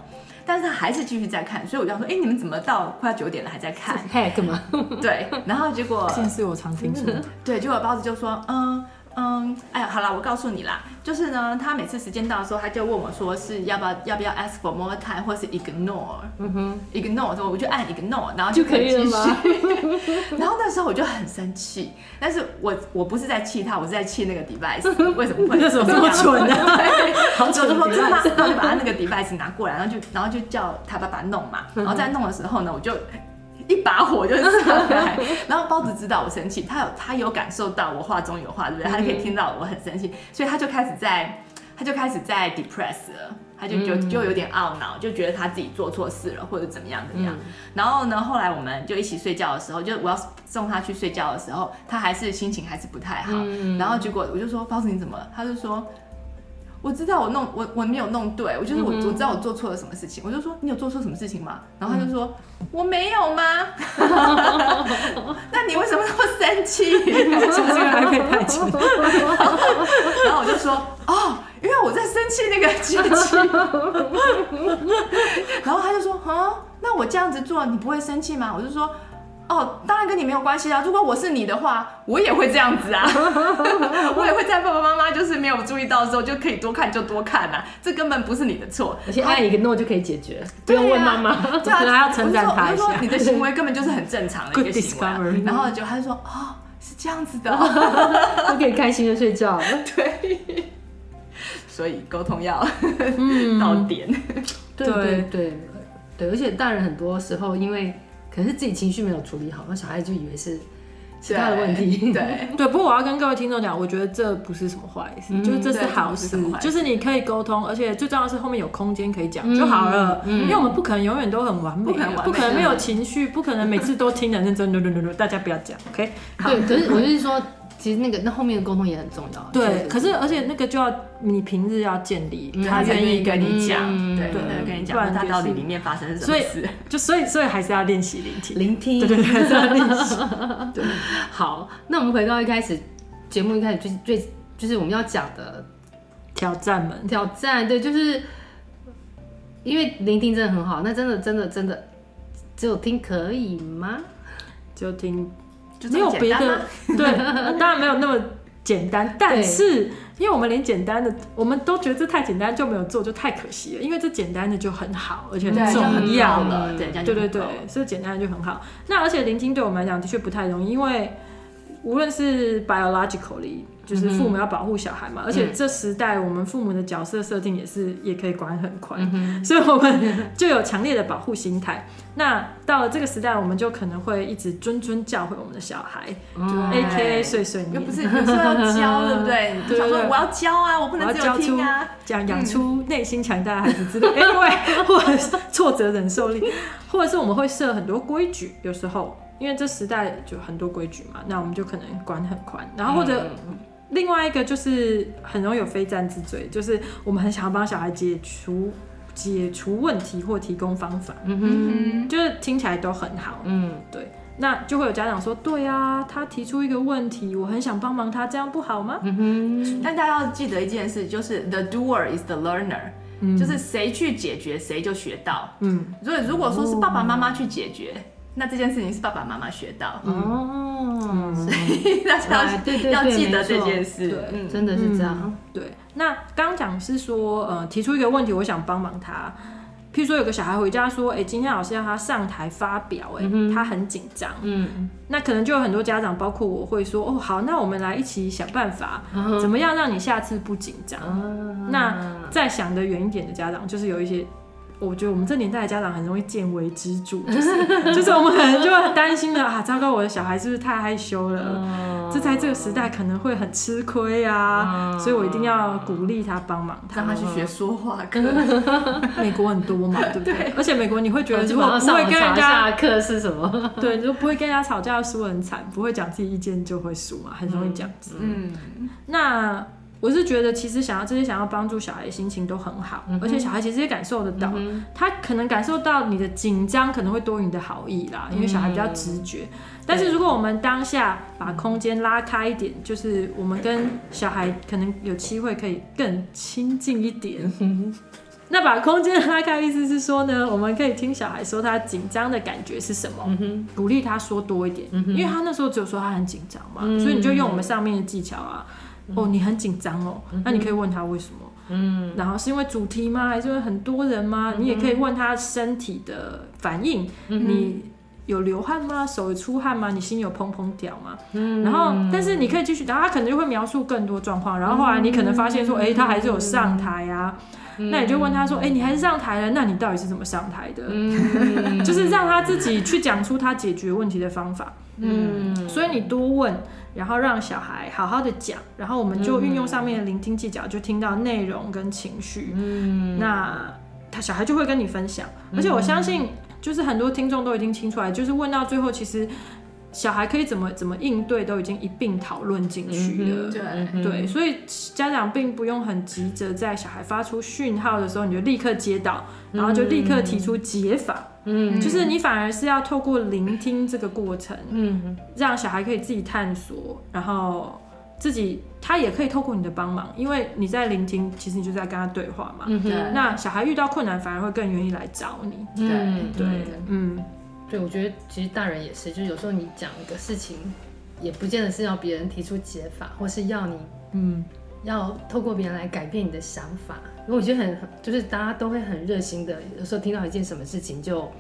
但是他还是继续在看，所以我就说，哎，你们怎么到快要九点了还在看？嘿，干嘛？对，然后结果这件事我常听说，对，结果包子就说，嗯。嗯，哎呀，好啦，我告诉你啦，就是呢，他每次时间到的时候，他就问我说是要不要要不要 ask for more time，或是 ignore，嗯哼，ignore，之后我就按 ignore，然后就可以继续。然后那时候我就很生气，但是我我不是在气他，我是在气那个 device，为什么会？为什么这么蠢呢？好蠢！我就说真的吗？然后就把他那个 device 拿过来，然后就然后就叫他爸爸弄嘛，然后在弄的时候呢，我就。一把火就上来，然后包子知道我生气，他有他有感受到我话中有话，对不对？他就可以听到我很生气，所以他就开始在，他就开始在 depress 了，他就就就有点懊恼，就觉得他自己做错事了或者怎么样怎么样。然后呢，后来我们就一起睡觉的时候，就我要送他去睡觉的时候，他还是心情还是不太好。然后结果我就说包子你怎么了？他就说。我知道我弄我我没有弄对，我就是我我知道我做错了什么事情，我就说你有做错什么事情吗？然后他就说我没有吗？那你为什么那么生气？然后我就说哦，因为我在生气那个机器。然后他就说啊，那我这样子做你不会生气吗？我就说。哦，当然跟你没有关系啊！如果我是你的话，我也会这样子啊，我也会在爸爸妈妈就是没有注意到的时候就可以多看就多看啊，这根本不是你的错，而且按一个 no 就可以解决，不用问妈妈，对啊，还要称赞他一下，你的行为根本就是很正常的一个 行为，啊，然后就他就说哦，是这样子的，都可以开心的睡觉，对，所以沟通要到点，对对。对。对，而且大人很多时候因为。可是自己情绪没有处理好，那小孩就以为是其他的问题。对 对，不过我要跟各位听众讲，我觉得这不是什么坏事，嗯、就是这是好事，就是你可以沟通，而且最重要的是后面有空间可以讲就好了。嗯、因为我们不可能永远都很完美，不可能，不可能没有情绪，不可能每次都听得认真。大家不要讲，OK？好，对，可是我就是说。其实那个那后面的沟通也很重要。对，可是而且那个就要你平日要建立，他愿意跟你讲，对，跟你讲，不然他到底里面发生什么事？就所以所以还是要练习聆听，聆听，对对对，还是要练习。对，好，那我们回到一开始节目一开始最最就是我们要讲的挑战们，挑战，对，就是因为聆听真的很好，那真的真的真的只有听可以吗？就听。没有别的，对，当然没有那么简单。但是，因为我们连简单的，我们都觉得这太简单就没有做，就太可惜了。因为这简单的就很好，而且很重要了。对对对对，所以简单的就很好。那而且聆听对我们来讲的确不太容易，因为无论是 biologically。就是父母要保护小孩嘛，而且这时代我们父母的角色设定也是也可以管很宽，所以我们就有强烈的保护心态。那到了这个时代，我们就可能会一直谆谆教诲我们的小孩，就 AKA 碎碎念，不是有时候要教，对不对？对对对，我要教啊，我不能只有听啊，讲养出内心强大的孩子之类。Anyway，或者是挫折忍受力，或者是我们会设很多规矩，有时候因为这时代就很多规矩嘛，那我们就可能管很宽，然后或者。另外一个就是很容易有非战之罪，就是我们很想要帮小孩解除解除问题或提供方法，嗯哼，就是听起来都很好，嗯，对，那就会有家长说，对啊，他提出一个问题，我很想帮忙他，这样不好吗？嗯哼，但大家要记得一件事，就是 the doer is the learner，嗯，就是谁去解决谁就学到，嗯，所以如果说是爸爸妈妈去解决。那这件事情是爸爸妈妈学到哦，所以大家要要记得这件事，对，真的是这样。对，那刚讲是说，呃，提出一个问题，我想帮忙他。譬如说，有个小孩回家说，哎，今天老师要他上台发表，哎，他很紧张。嗯，那可能就有很多家长，包括我会说，哦，好，那我们来一起想办法，怎么样让你下次不紧张？那再想得远一点的家长，就是有一些。我觉得我们这年代的家长很容易见微知著，就是就是我们可能就会很担心的啊，糟糕，我的小孩是不是太害羞了？嗯、这在这个时代可能会很吃亏啊，嗯、所以我一定要鼓励他帮忙他，让他去学说话课。美国很多嘛，对不对？对，而且美国你会觉得如果不会跟人家课是什么？对，就不会跟人家吵架输很惨，不会讲自己意见就会输嘛，很容易这样子。嗯，那。我是觉得，其实想要这些想要帮助小孩的心情都很好，嗯、而且小孩其实也感受得到，嗯、他可能感受到你的紧张，可能会多于你的好意啦，因为小孩比较直觉。嗯、但是如果我们当下把空间拉开一点，就是我们跟小孩可能有机会可以更亲近一点。那把空间拉开，意思是说呢，我们可以听小孩说他紧张的感觉是什么，嗯、鼓励他说多一点，嗯、因为他那时候只有说他很紧张嘛，嗯、所以你就用我们上面的技巧啊，嗯、哦，你很紧张哦，那你可以问他为什么，嗯，然后是因为主题吗？还是因为很多人吗？嗯、你也可以问他身体的反应，嗯、你有流汗吗？手有出汗吗？你心有砰砰跳吗？嗯，然后但是你可以继续，然后他可能就会描述更多状况，然后后来你可能发现说，哎、欸，他还是有上台啊。那你就问他说：“哎、欸，你还是上台了？那你到底是怎么上台的？”嗯、就是让他自己去讲出他解决问题的方法。嗯，所以你多问，然后让小孩好好的讲，然后我们就运用上面的聆听技巧，就听到内容跟情绪。嗯，那他小孩就会跟你分享，而且我相信，就是很多听众都已经听出来，就是问到最后，其实。小孩可以怎么怎么应对，都已经一并讨论进去了。嗯、对对，所以家长并不用很急着在小孩发出讯号的时候，你就立刻接到，然后就立刻提出解法。嗯，就是你反而是要透过聆听这个过程，嗯，让小孩可以自己探索，然后自己他也可以透过你的帮忙，因为你在聆听，其实你就在跟他对话嘛。嗯，那小孩遇到困难，反而会更愿意来找你。对对，嗯。对，我觉得其实大人也是，就是有时候你讲一个事情，也不见得是要别人提出解法，或是要你，嗯，要透过别人来改变你的想法。因为我觉得很，就是大家都会很热心的，有时候听到一件什么事情就，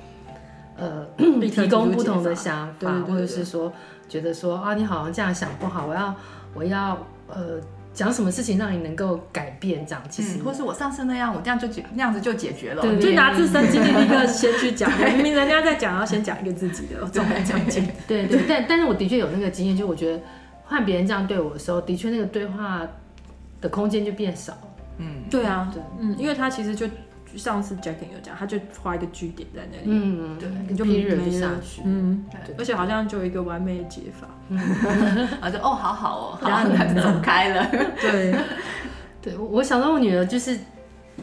呃，提供不同的想法，对对对对，或者是说觉得说啊，你好像这样想不好，我要，我要，呃。讲什么事情让你能够改变？这样其实，或是我上次那样，我这样就解那样子就解决了。对，就拿自身经历一个先去讲，明明人家在讲，要先讲一个自己的，重来讲经。对对，但但是我的确有那个经验，就我觉得换别人这样对我的时候，的确那个对话的空间就变少了。嗯，对啊，对，嗯，因为他其实就。上次 Jackin 有讲，他就画一个句点在那里，嗯，对，你就没人下去，嗯，对，而且好像就有一个完美的解法，啊，就哦，好好哦，然后他就走开了，对，对，我想到我女儿就是，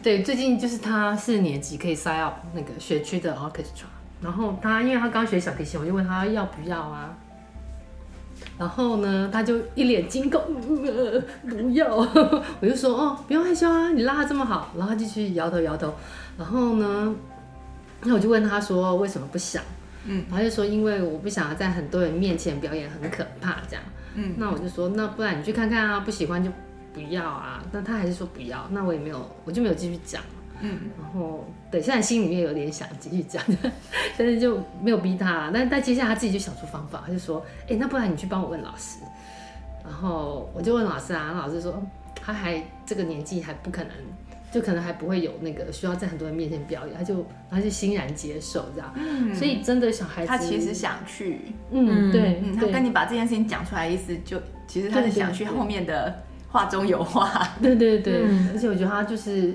对，最近就是她四年级可以 sign up 那个学区的 orchestra，然后她因为她刚学小提琴，我就问她要不要啊。然后呢，他就一脸惊恐，呃，不要。我就说哦，不用害羞啊，你拉得这么好。然后他就去摇头摇头。然后呢，那我就问他说为什么不想？嗯，然后他就说因为我不想要在很多人面前表演，很可怕这样。嗯，那我就说那不然你去看看啊，不喜欢就不要啊。那他还是说不要，那我也没有，我就没有继续讲。嗯，然后对，现在心里面有点想继续讲，但是就没有逼他。但但接下来他自己就想出方法，他就说：“哎、欸，那不然你去帮我问老师。”然后我就问老师啊，老师说他还这个年纪还不可能，就可能还不会有那个需要在很多人面前表演，他就他就欣然接受这样。嗯，所以真的小孩子他其实想去，嗯，对，嗯、他跟你把这件事情讲出来，意思就其实他是想去后面的话中有话。对对对，嗯、而且我觉得他就是。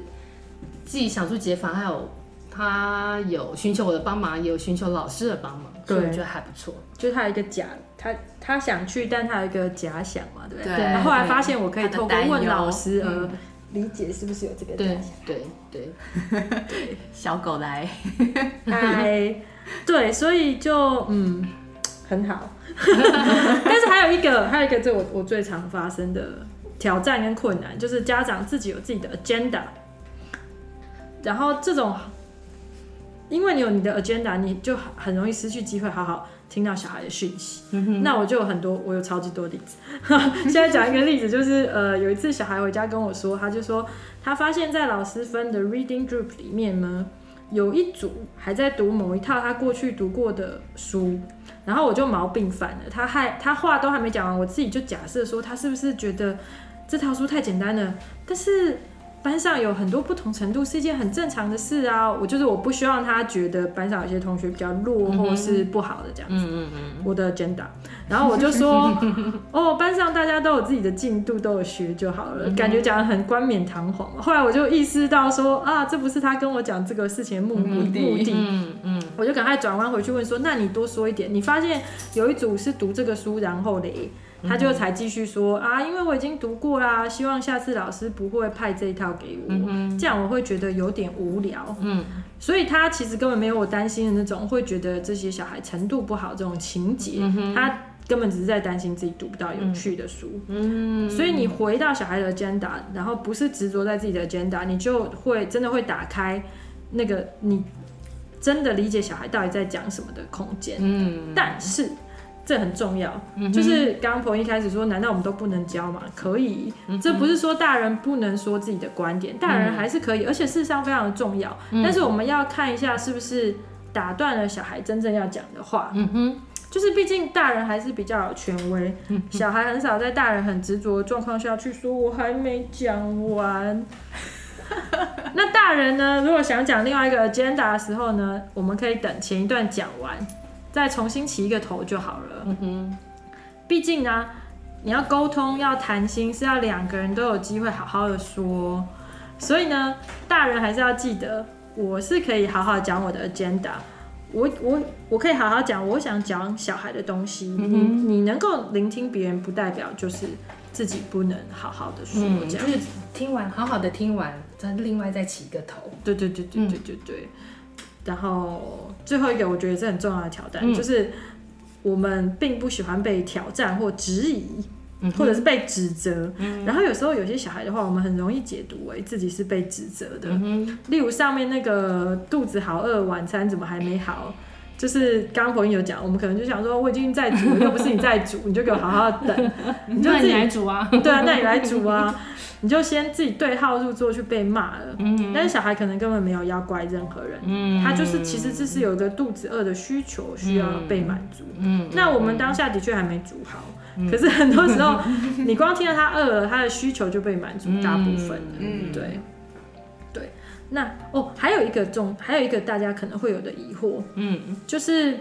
自己想出解法，还有他有寻求我的帮忙，也有寻求老师的帮忙，所以我觉得还不错。就是他有一个假，他他想去，但他有一个假想嘛，对不对？对。然后后来发现我可以透过问老师而理解是不是有这个假想。对对对。小狗来，嗨，对，所以就嗯很好。但是还有一个，还有一个，这我我最常发生的挑战跟困难，就是家长自己有自己的 agenda。然后这种，因为你有你的 agenda，你就很容易失去机会好好听到小孩的讯息。嗯、那我就有很多，我有超级多例子。现在讲一个例子，就是呃，有一次小孩回家跟我说，他就说他发现，在老师分的 reading group 里面呢，有一组还在读某一套他过去读过的书，然后我就毛病犯了，他还他话都还没讲完，我自己就假设说他是不是觉得这套书太简单了，但是。班上有很多不同程度是一件很正常的事啊，我就是我不希望他觉得班上有些同学比较弱或是不好的这样子。嗯嗯嗯。我的 agenda，然后我就说，哦，班上大家都有自己的进度，都有学就好了，感觉讲的很冠冕堂皇。后来我就意识到说，啊，这不是他跟我讲这个事情的目目的。目的。嗯嗯。我就赶快转弯回去问说，那你多说一点，你发现有一组是读这个书，然后嘞。他就才继续说啊，因为我已经读过啦，希望下次老师不会派这一套给我，这样我会觉得有点无聊。嗯，所以他其实根本没有我担心的那种会觉得这些小孩程度不好这种情节，嗯、他根本只是在担心自己读不到有趣的书。嗯，所以你回到小孩的 agenda，然后不是执着在自己的 agenda，你就会真的会打开那个你真的理解小孩到底在讲什么的空间。嗯，但是。这很重要，嗯、就是刚刚婆一开始说，难道我们都不能教吗？可以，嗯、这不是说大人不能说自己的观点，大人还是可以，嗯、而且事实上非常的重要。嗯、但是我们要看一下是不是打断了小孩真正要讲的话。嗯哼，就是毕竟大人还是比较有权威，嗯、小孩很少在大人很执着的状况下去说“我还没讲完”。那大人呢？如果想讲另外一个 agenda 的时候呢，我们可以等前一段讲完。再重新起一个头就好了。嗯哼，毕竟呢，你要沟通、要谈心，是要两个人都有机会好好的说。所以呢，大人还是要记得，我是可以好好讲我的 agenda。我我我可以好好讲我想讲小孩的东西。嗯、你你能够聆听别人，不代表就是自己不能好好的说。嗯、就是听完，好好的听完，再另外再起一个头。对对对对对对对。嗯然后最后一个，我觉得是很重要的挑战，嗯、就是我们并不喜欢被挑战或质疑，嗯、或者是被指责。嗯、然后有时候有些小孩的话，我们很容易解读为自己是被指责的。嗯、例如上面那个肚子好饿，晚餐怎么还没好？就是刚刚朋友有讲，我们可能就想说，我已经在煮，又不是你在煮，你就给我好好等，你就自己来煮啊。对啊，那你来煮啊。你就先自己对号入座去被骂了，嗯、哼但是小孩可能根本没有要怪任何人，嗯、他就是其实这是有一个肚子饿的需求需要被满足，嗯、哼那我们当下的确还没煮好，可是很多时候你光听到他饿了，他的需求就被满足大部分。了，嗯、对，对，那哦还有一个重，还有一个大家可能会有的疑惑，嗯，就是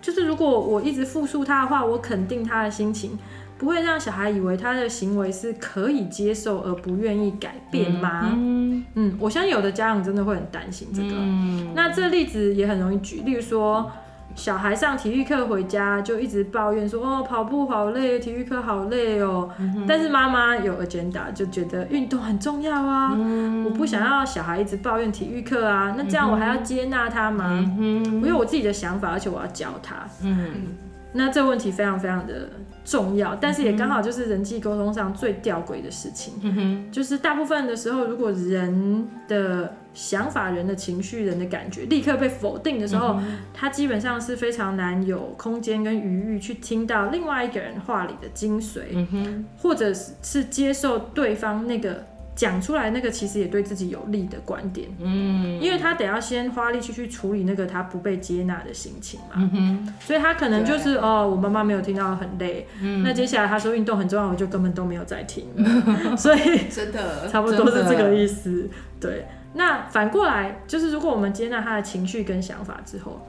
就是如果我一直复述他的话，我肯定他的心情。不会让小孩以为他的行为是可以接受而不愿意改变吗？嗯，嗯，我相信有的家长真的会很担心这个。嗯，那这例子也很容易举，例如说小孩上体育课回家就一直抱怨说：“哦，跑步好累，体育课好累哦。嗯”但是妈妈有 agenda，就觉得运动很重要啊。嗯，我不想要小孩一直抱怨体育课啊，那这样我还要接纳他吗？嗯，我有我自己的想法，而且我要教他。嗯，那这问题非常非常的。重要，但是也刚好就是人际沟通上最吊诡的事情，就是大部分的时候，如果人的想法、人的情绪、人的感觉立刻被否定的时候，嗯、他基本上是非常难有空间跟余裕去听到另外一个人话里的精髓，嗯、或者是是接受对方那个。讲出来那个其实也对自己有利的观点，嗯，因为他得要先花力气去处理那个他不被接纳的心情嘛，嗯哼，所以他可能就是哦，我妈妈没有听到很累，嗯，那接下来他说运动很重要，我就根本都没有在听，所以真的 差不多是这个意思，对。那反过来就是，如果我们接纳他的情绪跟想法之后。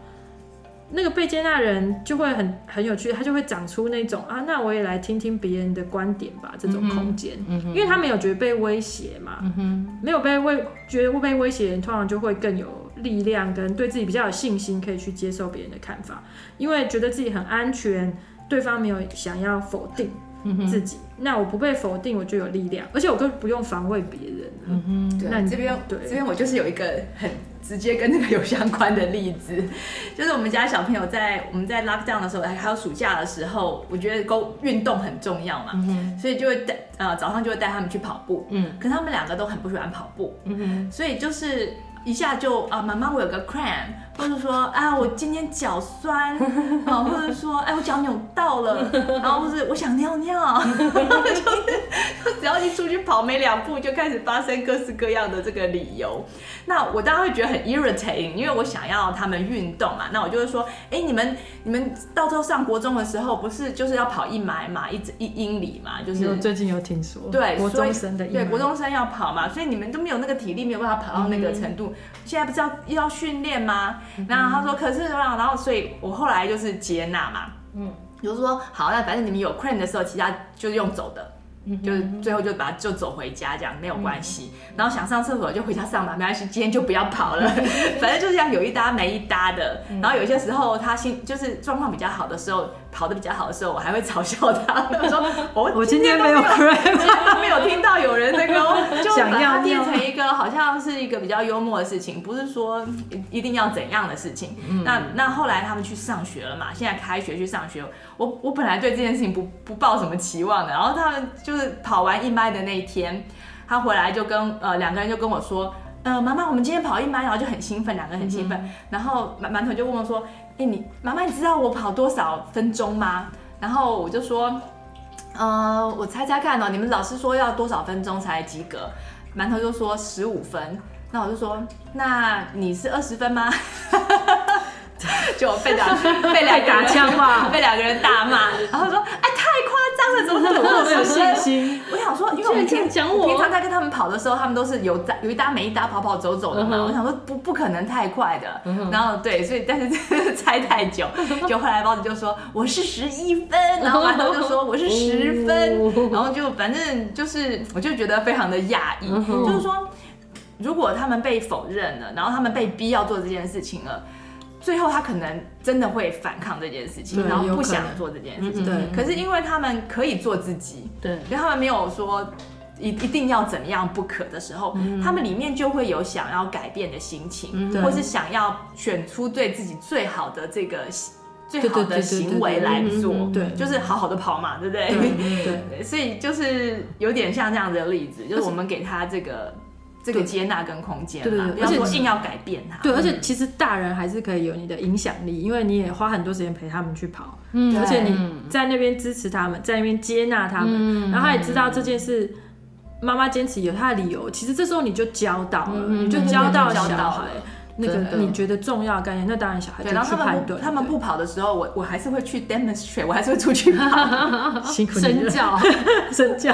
那个被接纳人就会很很有趣，他就会长出那种啊，那我也来听听别人的观点吧，这种空间，嗯嗯、因为他没有觉得被威胁嘛，嗯、没有被威觉得被威胁的人，通常就会更有力量，跟对自己比较有信心，可以去接受别人的看法，因为觉得自己很安全，对方没有想要否定自己，那我不被否定，我就有力量，而且我都不用防卫别人。嗯哼，那你这边对。这边我就是有一个很。直接跟那个有相关的例子，就是我们家小朋友在我们在 lockdown 的时候，还有暑假的时候，我觉得沟运动很重要嘛，嗯、所以就会带呃早上就会带他们去跑步，嗯，可是他们两个都很不喜欢跑步，嗯哼，所以就是一下就啊妈妈我有个 cramp，或者说啊我今天脚酸，啊或者说哎我脚扭到了，然后或者我想尿尿，就是只要一出去跑没两步就开始发生各式各样的这个理由。那我当然会觉得很 irritating，因为我想要他们运动嘛。那我就会说，哎、欸，你们你们到时候上国中的时候，不是就是要跑一埋嘛，一一英里嘛，就是我最近有听说，对，国中生的对国中生要跑嘛，所以你们都没有那个体力，没有办法跑到那个程度。嗯、现在不是要要训练吗？然后他说，可是然后所以我后来就是接纳嘛，嗯，比如说好，那反正你们有 cramp 的时候，其他就是用走的。就是最后就把它就走回家，这样没有关系。然后想上厕所就回家上吧，没关系，今天就不要跑了。反正就是这样有一搭没一搭的。然后有些时候他心就是状况比较好的时候，跑得比较好的时候，我还会嘲笑他，我 说我我今天没有 cramp，没有听到有人那个，就想要把它变成一个好像是一个比较幽默的事情，不是说一一定要怎样的事情。那那后来他们去上学了嘛，现在开学去上学，我我本来对这件事情不不抱什么期望的，然后他们就是跑完一麦的那一天，他回来就跟呃两个人就跟我说，呃妈妈，我们今天跑一麦，然后就很兴奋，两个很兴奋，然后馒馒头就问我说，哎你妈妈你知道我跑多少分钟吗？然后我就说。呃，我猜猜看哦，你们老师说要多少分钟才及格？馒头就说十五分，那我就说，那你是二十分吗？就被两被两个人打枪嘛 被两个人大骂，然后说，哎，太夸张了，怎么会有我没有信心？我想说，因为我们居然这样讲我平常在跟他们跑的时候，他们都是有有一搭没一搭跑跑走走的嘛。嗯我想说不不可能太快的，然后对，所以但是猜太久，就后来包子就说我是十一分，然后馒头就说我是十分，然后就反正就是我就觉得非常的讶异，就是说如果他们被否认了，然后他们被逼要做这件事情了。最后他可能真的会反抗这件事情，然后不想做这件事情。对。可是因为他们可以做自己，对。因为他们没有说一一定要怎么样不可的时候，他们里面就会有想要改变的心情，对。或是想要选出对自己最好的这个最好的行为来做，嗯对。就是好好的跑嘛，对不对？对对。所以就是有点像这样的例子，就是我们给他这个这个接纳跟空间嘛，对对对而且硬要改变他。对，而且其实大人还是可以有你的影响力，因为你也花很多时间陪他们去跑，嗯而且你嗯在那边支持他们，在那边接纳他们，然后他也知道这件事。妈妈坚持有她的理由，其实这时候你就教导了，嗯你就教到小孩了那个你觉得重要的概念，那当然小孩就对，然后他们不去判断。他们不跑的时候，我我还是会去 demonstrate，我还是会出去跑。辛苦你了，身教，身教。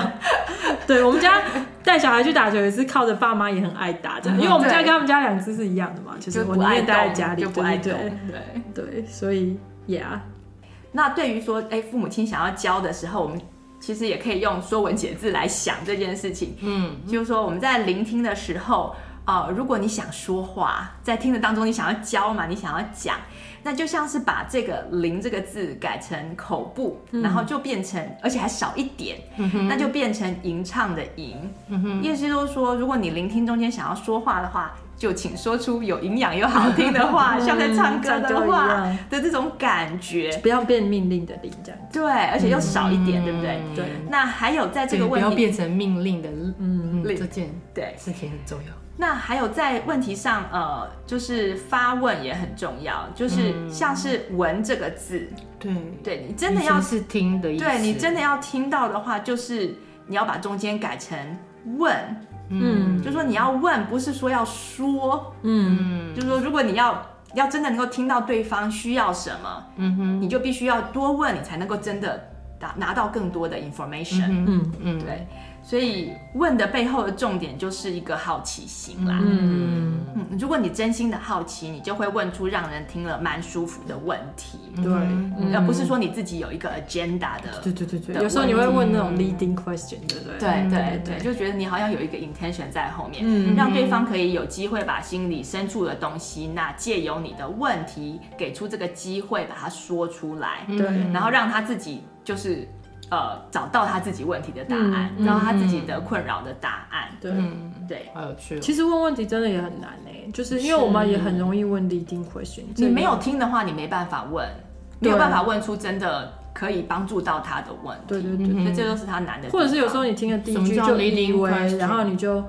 对我们家带小孩去打球也是靠着爸妈也很爱打这样，因为我们家跟他们家两只是一样的嘛，就是我宁就不爱愿待在家里，就不爱动。对对。对对，所以 yeah。那对于说，哎，父母亲想要教的时候，我们其实也可以用说文解字来想这件事情。嗯，就是说我们在聆听的时候，呃，如果你想说话，在听的当中你想要教嘛，你想要讲，那就像是把这个“零”这个字改成口部，然后就变成，而且还少一点，那就变成吟唱的“吟”。意思就是说，如果你聆听中间想要说话的话，就请说出有营养又好听的话，像在唱歌的话的这种感觉。不要变命令的令这样。对，而且又少一点，嗯对不对？对那还有在这这个不要个问题，变成命令的，嗯这件对，事情很重要。那还有在问题上，呃，就是发问也很重要，就是像是“闻”这个字，对，对你真的要是听的意思，对你真的要听到的话，就是你要把中间改成“问”，嗯。就说你要问，不是说要说，嗯，就是说如果你要要真的能够听到对方需要什么，嗯哼，你就必须要多问，你才能够真的拿拿到更多的 information。嗯嗯嗯，对，所以问的背后的重点就是一个好奇心啦。嗯，嗯，如果你真心的好奇，你就会问出让人听了蛮舒服的问题，对，而不是说你自己有一个 agenda 的。对对对对，有时候你会问问那种 leading question，对不对？对对嗯。对，就觉得你好像有一个 intention 在后面，嗯。让对方可以有机会把心里深处的东西，那借由你的问题，给出这个机会把它说出来，对。然后让他自己就是呃找到他自己问题的答案，嗯找到他自己的困扰的答案。对。嗯，对，好有趣哦。其实问问题真的也很难诶，就是因为我们也很容易问 leading question，你没有听的话，你没办法问，没有办法问出真的可以帮助到他的问题。对对对，所以这就是他难的地方。或者是有时候你听了第一句就以 leading 为，question？然后你就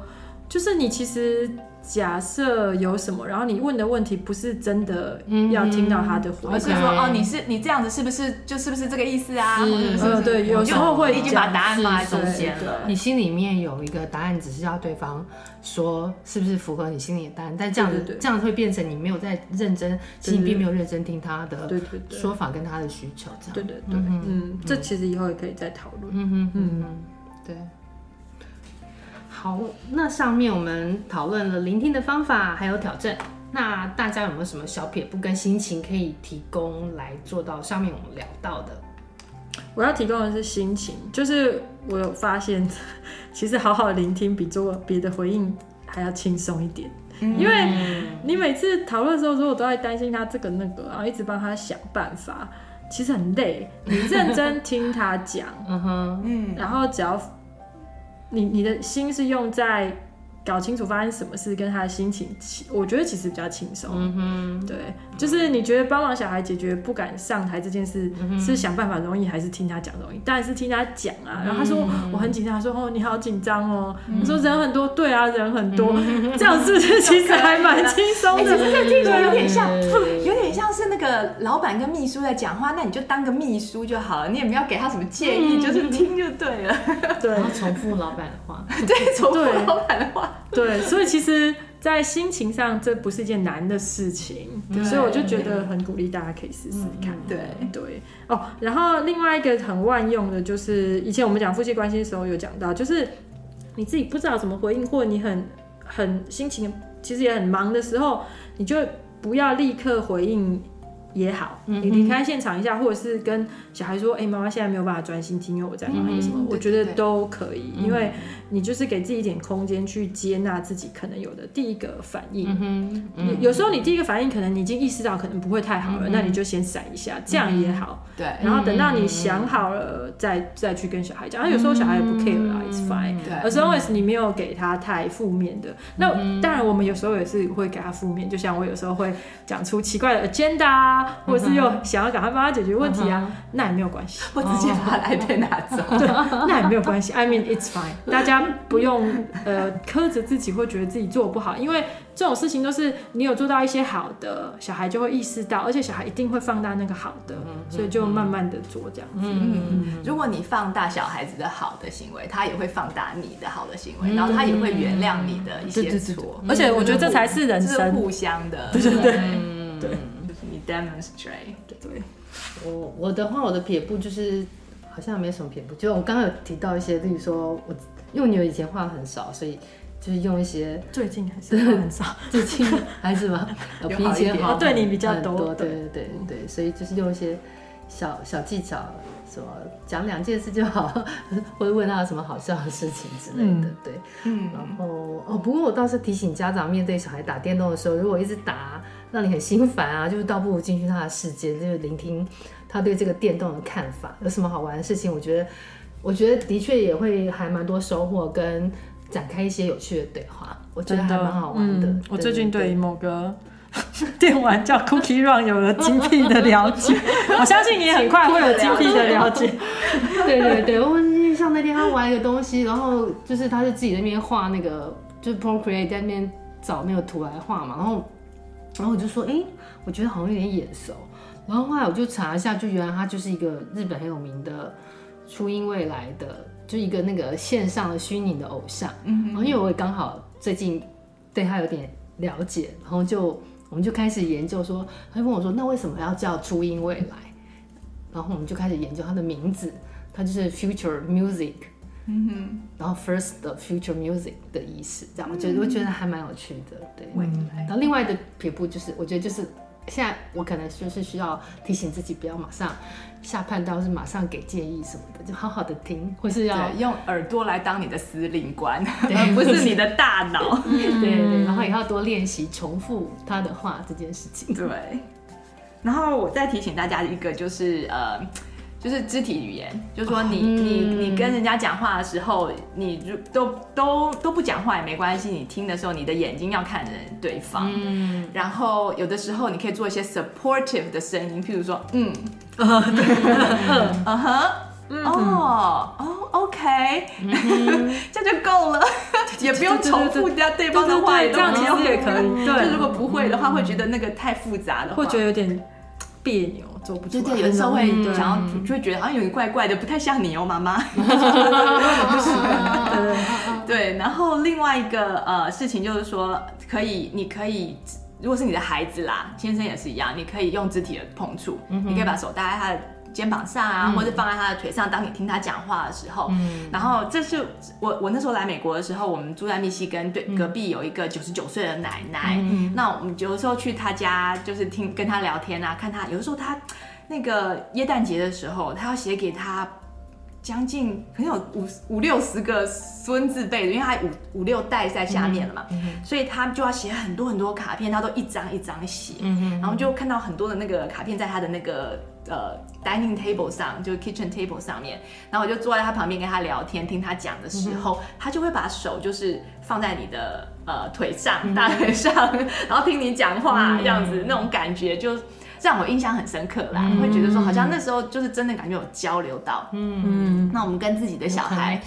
就是你其实假设有什么，然后你问的问题不是真的要听到他的回而是答。说哦，你是你这样子是不是就是不是这个意思啊？是或者是不是呃对有时候会你已经把答案放在中间了。你心里面有一个答案，只是要对方说是不是符合你心里的答案，但这样子这样会变成你没有在认真，其实你并没有认真听他的对对对说法跟他的需求，这样。对对对，嗯，这其实以后也可以再讨论。嗯哼嗯哼，对。好，那上面我们讨论了聆听的方法，还有挑战。那大家有没有什么小撇步跟心情可以提供来做到上面我们聊到的？我要提供的是心情，就是我有发现，其实好好聆听比做别的回应还要轻松一点。因为你每次讨论的时候，如果都在担心他这个那个，然后一直帮他想办法，其实很累。你认真 听他讲，嗯哼，嗯，然后只要你你的心是用在搞清楚发生什么事，跟他的心情，我觉得其实比较轻松。嗯哼，对，就是你觉得帮忙小孩解决不敢上台这件事，是想办法容易，还是听他讲容易？当然是听他讲啊。然后他说我很紧张，他说哦你好紧张哦。我说人很多，对啊人很多，这样是不是其实还蛮轻松的？这听起来有点像，有点像是那个老板跟秘书在讲话，那你就当个秘书就好了，你也没要给他什么建议，就是听就对了。对，然后重复老板的话，对，重复老板的话。对，所以其实，在心情上，这不是一件难的事情，所以我就觉得很鼓励大家可以试试看。嗯、对对哦，然后另外一个很万用的，就是以前我们讲夫妻关系的时候有讲到，就是你自己不知道怎么回应，或者你很很心情其实也很忙的时候，你就不要立刻回应。也好，你离开现场一下，或者是跟小孩说：“哎，妈妈现在没有办法专心听，因为我在忙什么。”我觉得都可以，因为你就是给自己一点空间去接纳自己可能有的第一个反应。有时候你第一个反应可能你已经意识到可能不会太好了，那你就先闪一下，这样也好。对，然后等到你想好了再再去跟小孩讲。啊，有时候小孩也不 care 了，it's fine。对，as long as 你没有给他太负面的。那当然，我们有时候也是会给他负面，就像我有时候会讲出奇怪的 agenda。或者是又想要赶快帮他解决问题啊，那也没有关系，我直接把 iPad 拿走，对，那也没有关系。I mean it's fine，大家不用呃苛责自己，或觉得自己做不好，因为这种事情都是你有做到一些好的，小孩就会意识到，而且小孩一定会放大那个好的，所以就慢慢的做这样子。嗯，如果你放大小孩子的好的行为，他也会放大你的好的行为，然后他也会原谅你的一些错。而且我觉得这才是人生，互相的，对对对，对。你 demonstrate 对，我我的话，我的撇步就是好像没什么撇步，就我刚刚有提到一些，例如说我因为我女儿以前话很少，所以就是用一些最近还是很少，最近还是吧，比以前好，对你比较多，对对对对，所以就是用一些小小技巧，什么讲两件事就好，或者问他有什么好笑的事情之类的，对，嗯，然后哦，不过我倒是提醒家长，面对小孩打电动的时候，如果一直打。让你很心烦啊，就是倒不如进去他的世界，就是聆听他对这个电动的看法，有什么好玩的事情？我觉得，我觉得的确也会还蛮多收获，跟展开一些有趣的对话，我觉得还蛮好玩的。我最近对某个 电玩叫 Cookie Run 有了精辟的了解，我相信你很快会有精辟的了解。对对 对，我像那天他玩一个东西，然后就是他就自己在那边画那个，就是 Procreate 在那边找那个图来画嘛，然后。然后我就说，哎，我觉得好像有点眼熟。然后后来我就查一下，就原来他就是一个日本很有名的初音未来的，就一个那个线上的虚拟的偶像。嗯哼。然后因为我也刚好最近对他有点了解，然后就我们就开始研究说，他就问我说，那为什么要叫初音未来？然后我们就开始研究它的名字，它就是 Future Music。嗯哼，然后 first 的 future music 的意思，这样我觉得我觉得还蛮有趣的，对。然后另外的撇步就是，我觉得就是现在我可能就是需要提醒自己，不要马上下判断，是马上给建议什么的，就好好的听，或是要用耳朵来当你的司令官，而不是你的大脑。对对对，然后也要多练习重复他的话这件事情。对。然后我再提醒大家一个，就是呃。就是肢体语言，就是说你、嗯、你你跟人家讲话的时候，你都都都不讲话也没关系，你听的时候，你的眼睛要看着对方。嗯，然后有的时候你可以做一些 supportive 的声音，譬如说，嗯，啊，对，嗯哼，哦哦，OK，这就够了，也不用重复掉对方的话，这样其实也可以。对，就如果不会的话，会觉得那个太复杂了，会觉得有点别扭。对对，有的时候会想要，就会觉得好像有点怪怪的，不太像你哦，妈妈。对，然后另外一个呃事情就是说，可以，你可以，如果是你的孩子啦，先生也是一样，你可以用肢体的碰触，你可以把手搭在他的。肩膀上啊，或者放在他的腿上，当你听他讲话的时候，嗯，然后这是我我那时候来美国的时候，我们住在密西根，对，隔壁有一个九十九岁的奶奶，嗯，那我们有的时候去他家，就是听跟他聊天啊，看他有的时候他那个耶诞节的时候，他要写给他将近可能有五五六十个孙子辈的，因为他五五六代在下面了嘛，嗯，所以他就要写很多很多卡片，他都一张一张写，嗯，然后就看到很多的那个卡片在他的那个。呃 dining table 上，就是 kitchen table 上面，然后我就坐在他旁边跟他聊天，听他讲的时候，嗯、他就会把手就是放在你的呃腿上，大腿上，嗯、然后听你讲话，这样子、嗯、那种感觉就。让我印象很深刻啦，嗯、会觉得说好像那时候就是真的感觉有交流到，嗯，那我们跟自己的小孩，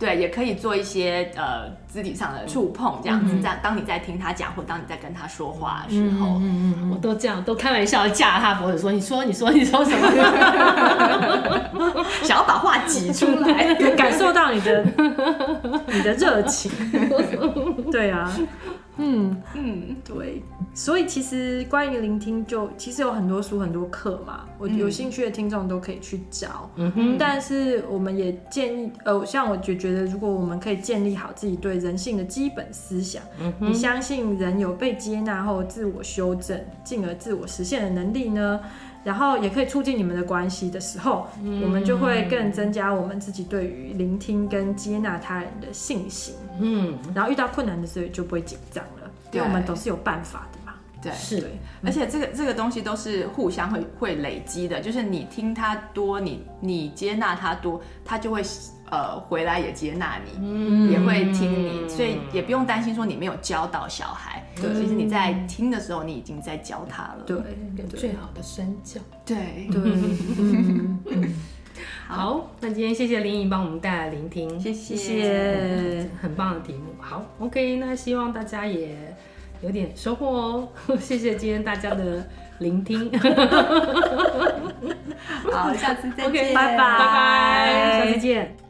对，也可以做一些呃肢体上的触碰，这样子，这样、嗯、当你在听他讲，或当你在跟他说话的时候，嗯嗯嗯、我都这样，都开玩笑架他脖子说，你说，你说，你说什么？想要把话挤出来，感受到你的你的热情，对啊。嗯嗯，对，所以其实关于聆听就，就其实有很多书、很多课嘛，我有兴趣的听众都可以去找。嗯哼，但是我们也建议，呃，像我就觉得，如果我们可以建立好自己对人性的基本思想，嗯哼，你相信人有被接纳后自我修正，进而自我实现的能力呢？然后也可以促进你们的关系的时候，嗯、我们就会更增加我们自己对于聆听跟接纳他人的信心。嗯，然后遇到困难的时候就不会紧张了，对因为我们都是有办法的嘛。对，是。对而且这个这个东西都是互相会会累积的，就是你听他多，你你接纳他多，他就会。呃，回来也接纳你，嗯、也会听你，所以也不用担心说你没有教导小孩。对，其实你在听的时候，你已经在教他了。对，对最好的身教。对对。好，那今天谢谢林颖帮我们带来聆听，谢谢，很棒的题目。好，OK，那希望大家也有点收获哦。谢谢今天大家的聆听。好，下次再见拜拜，拜拜，下次见。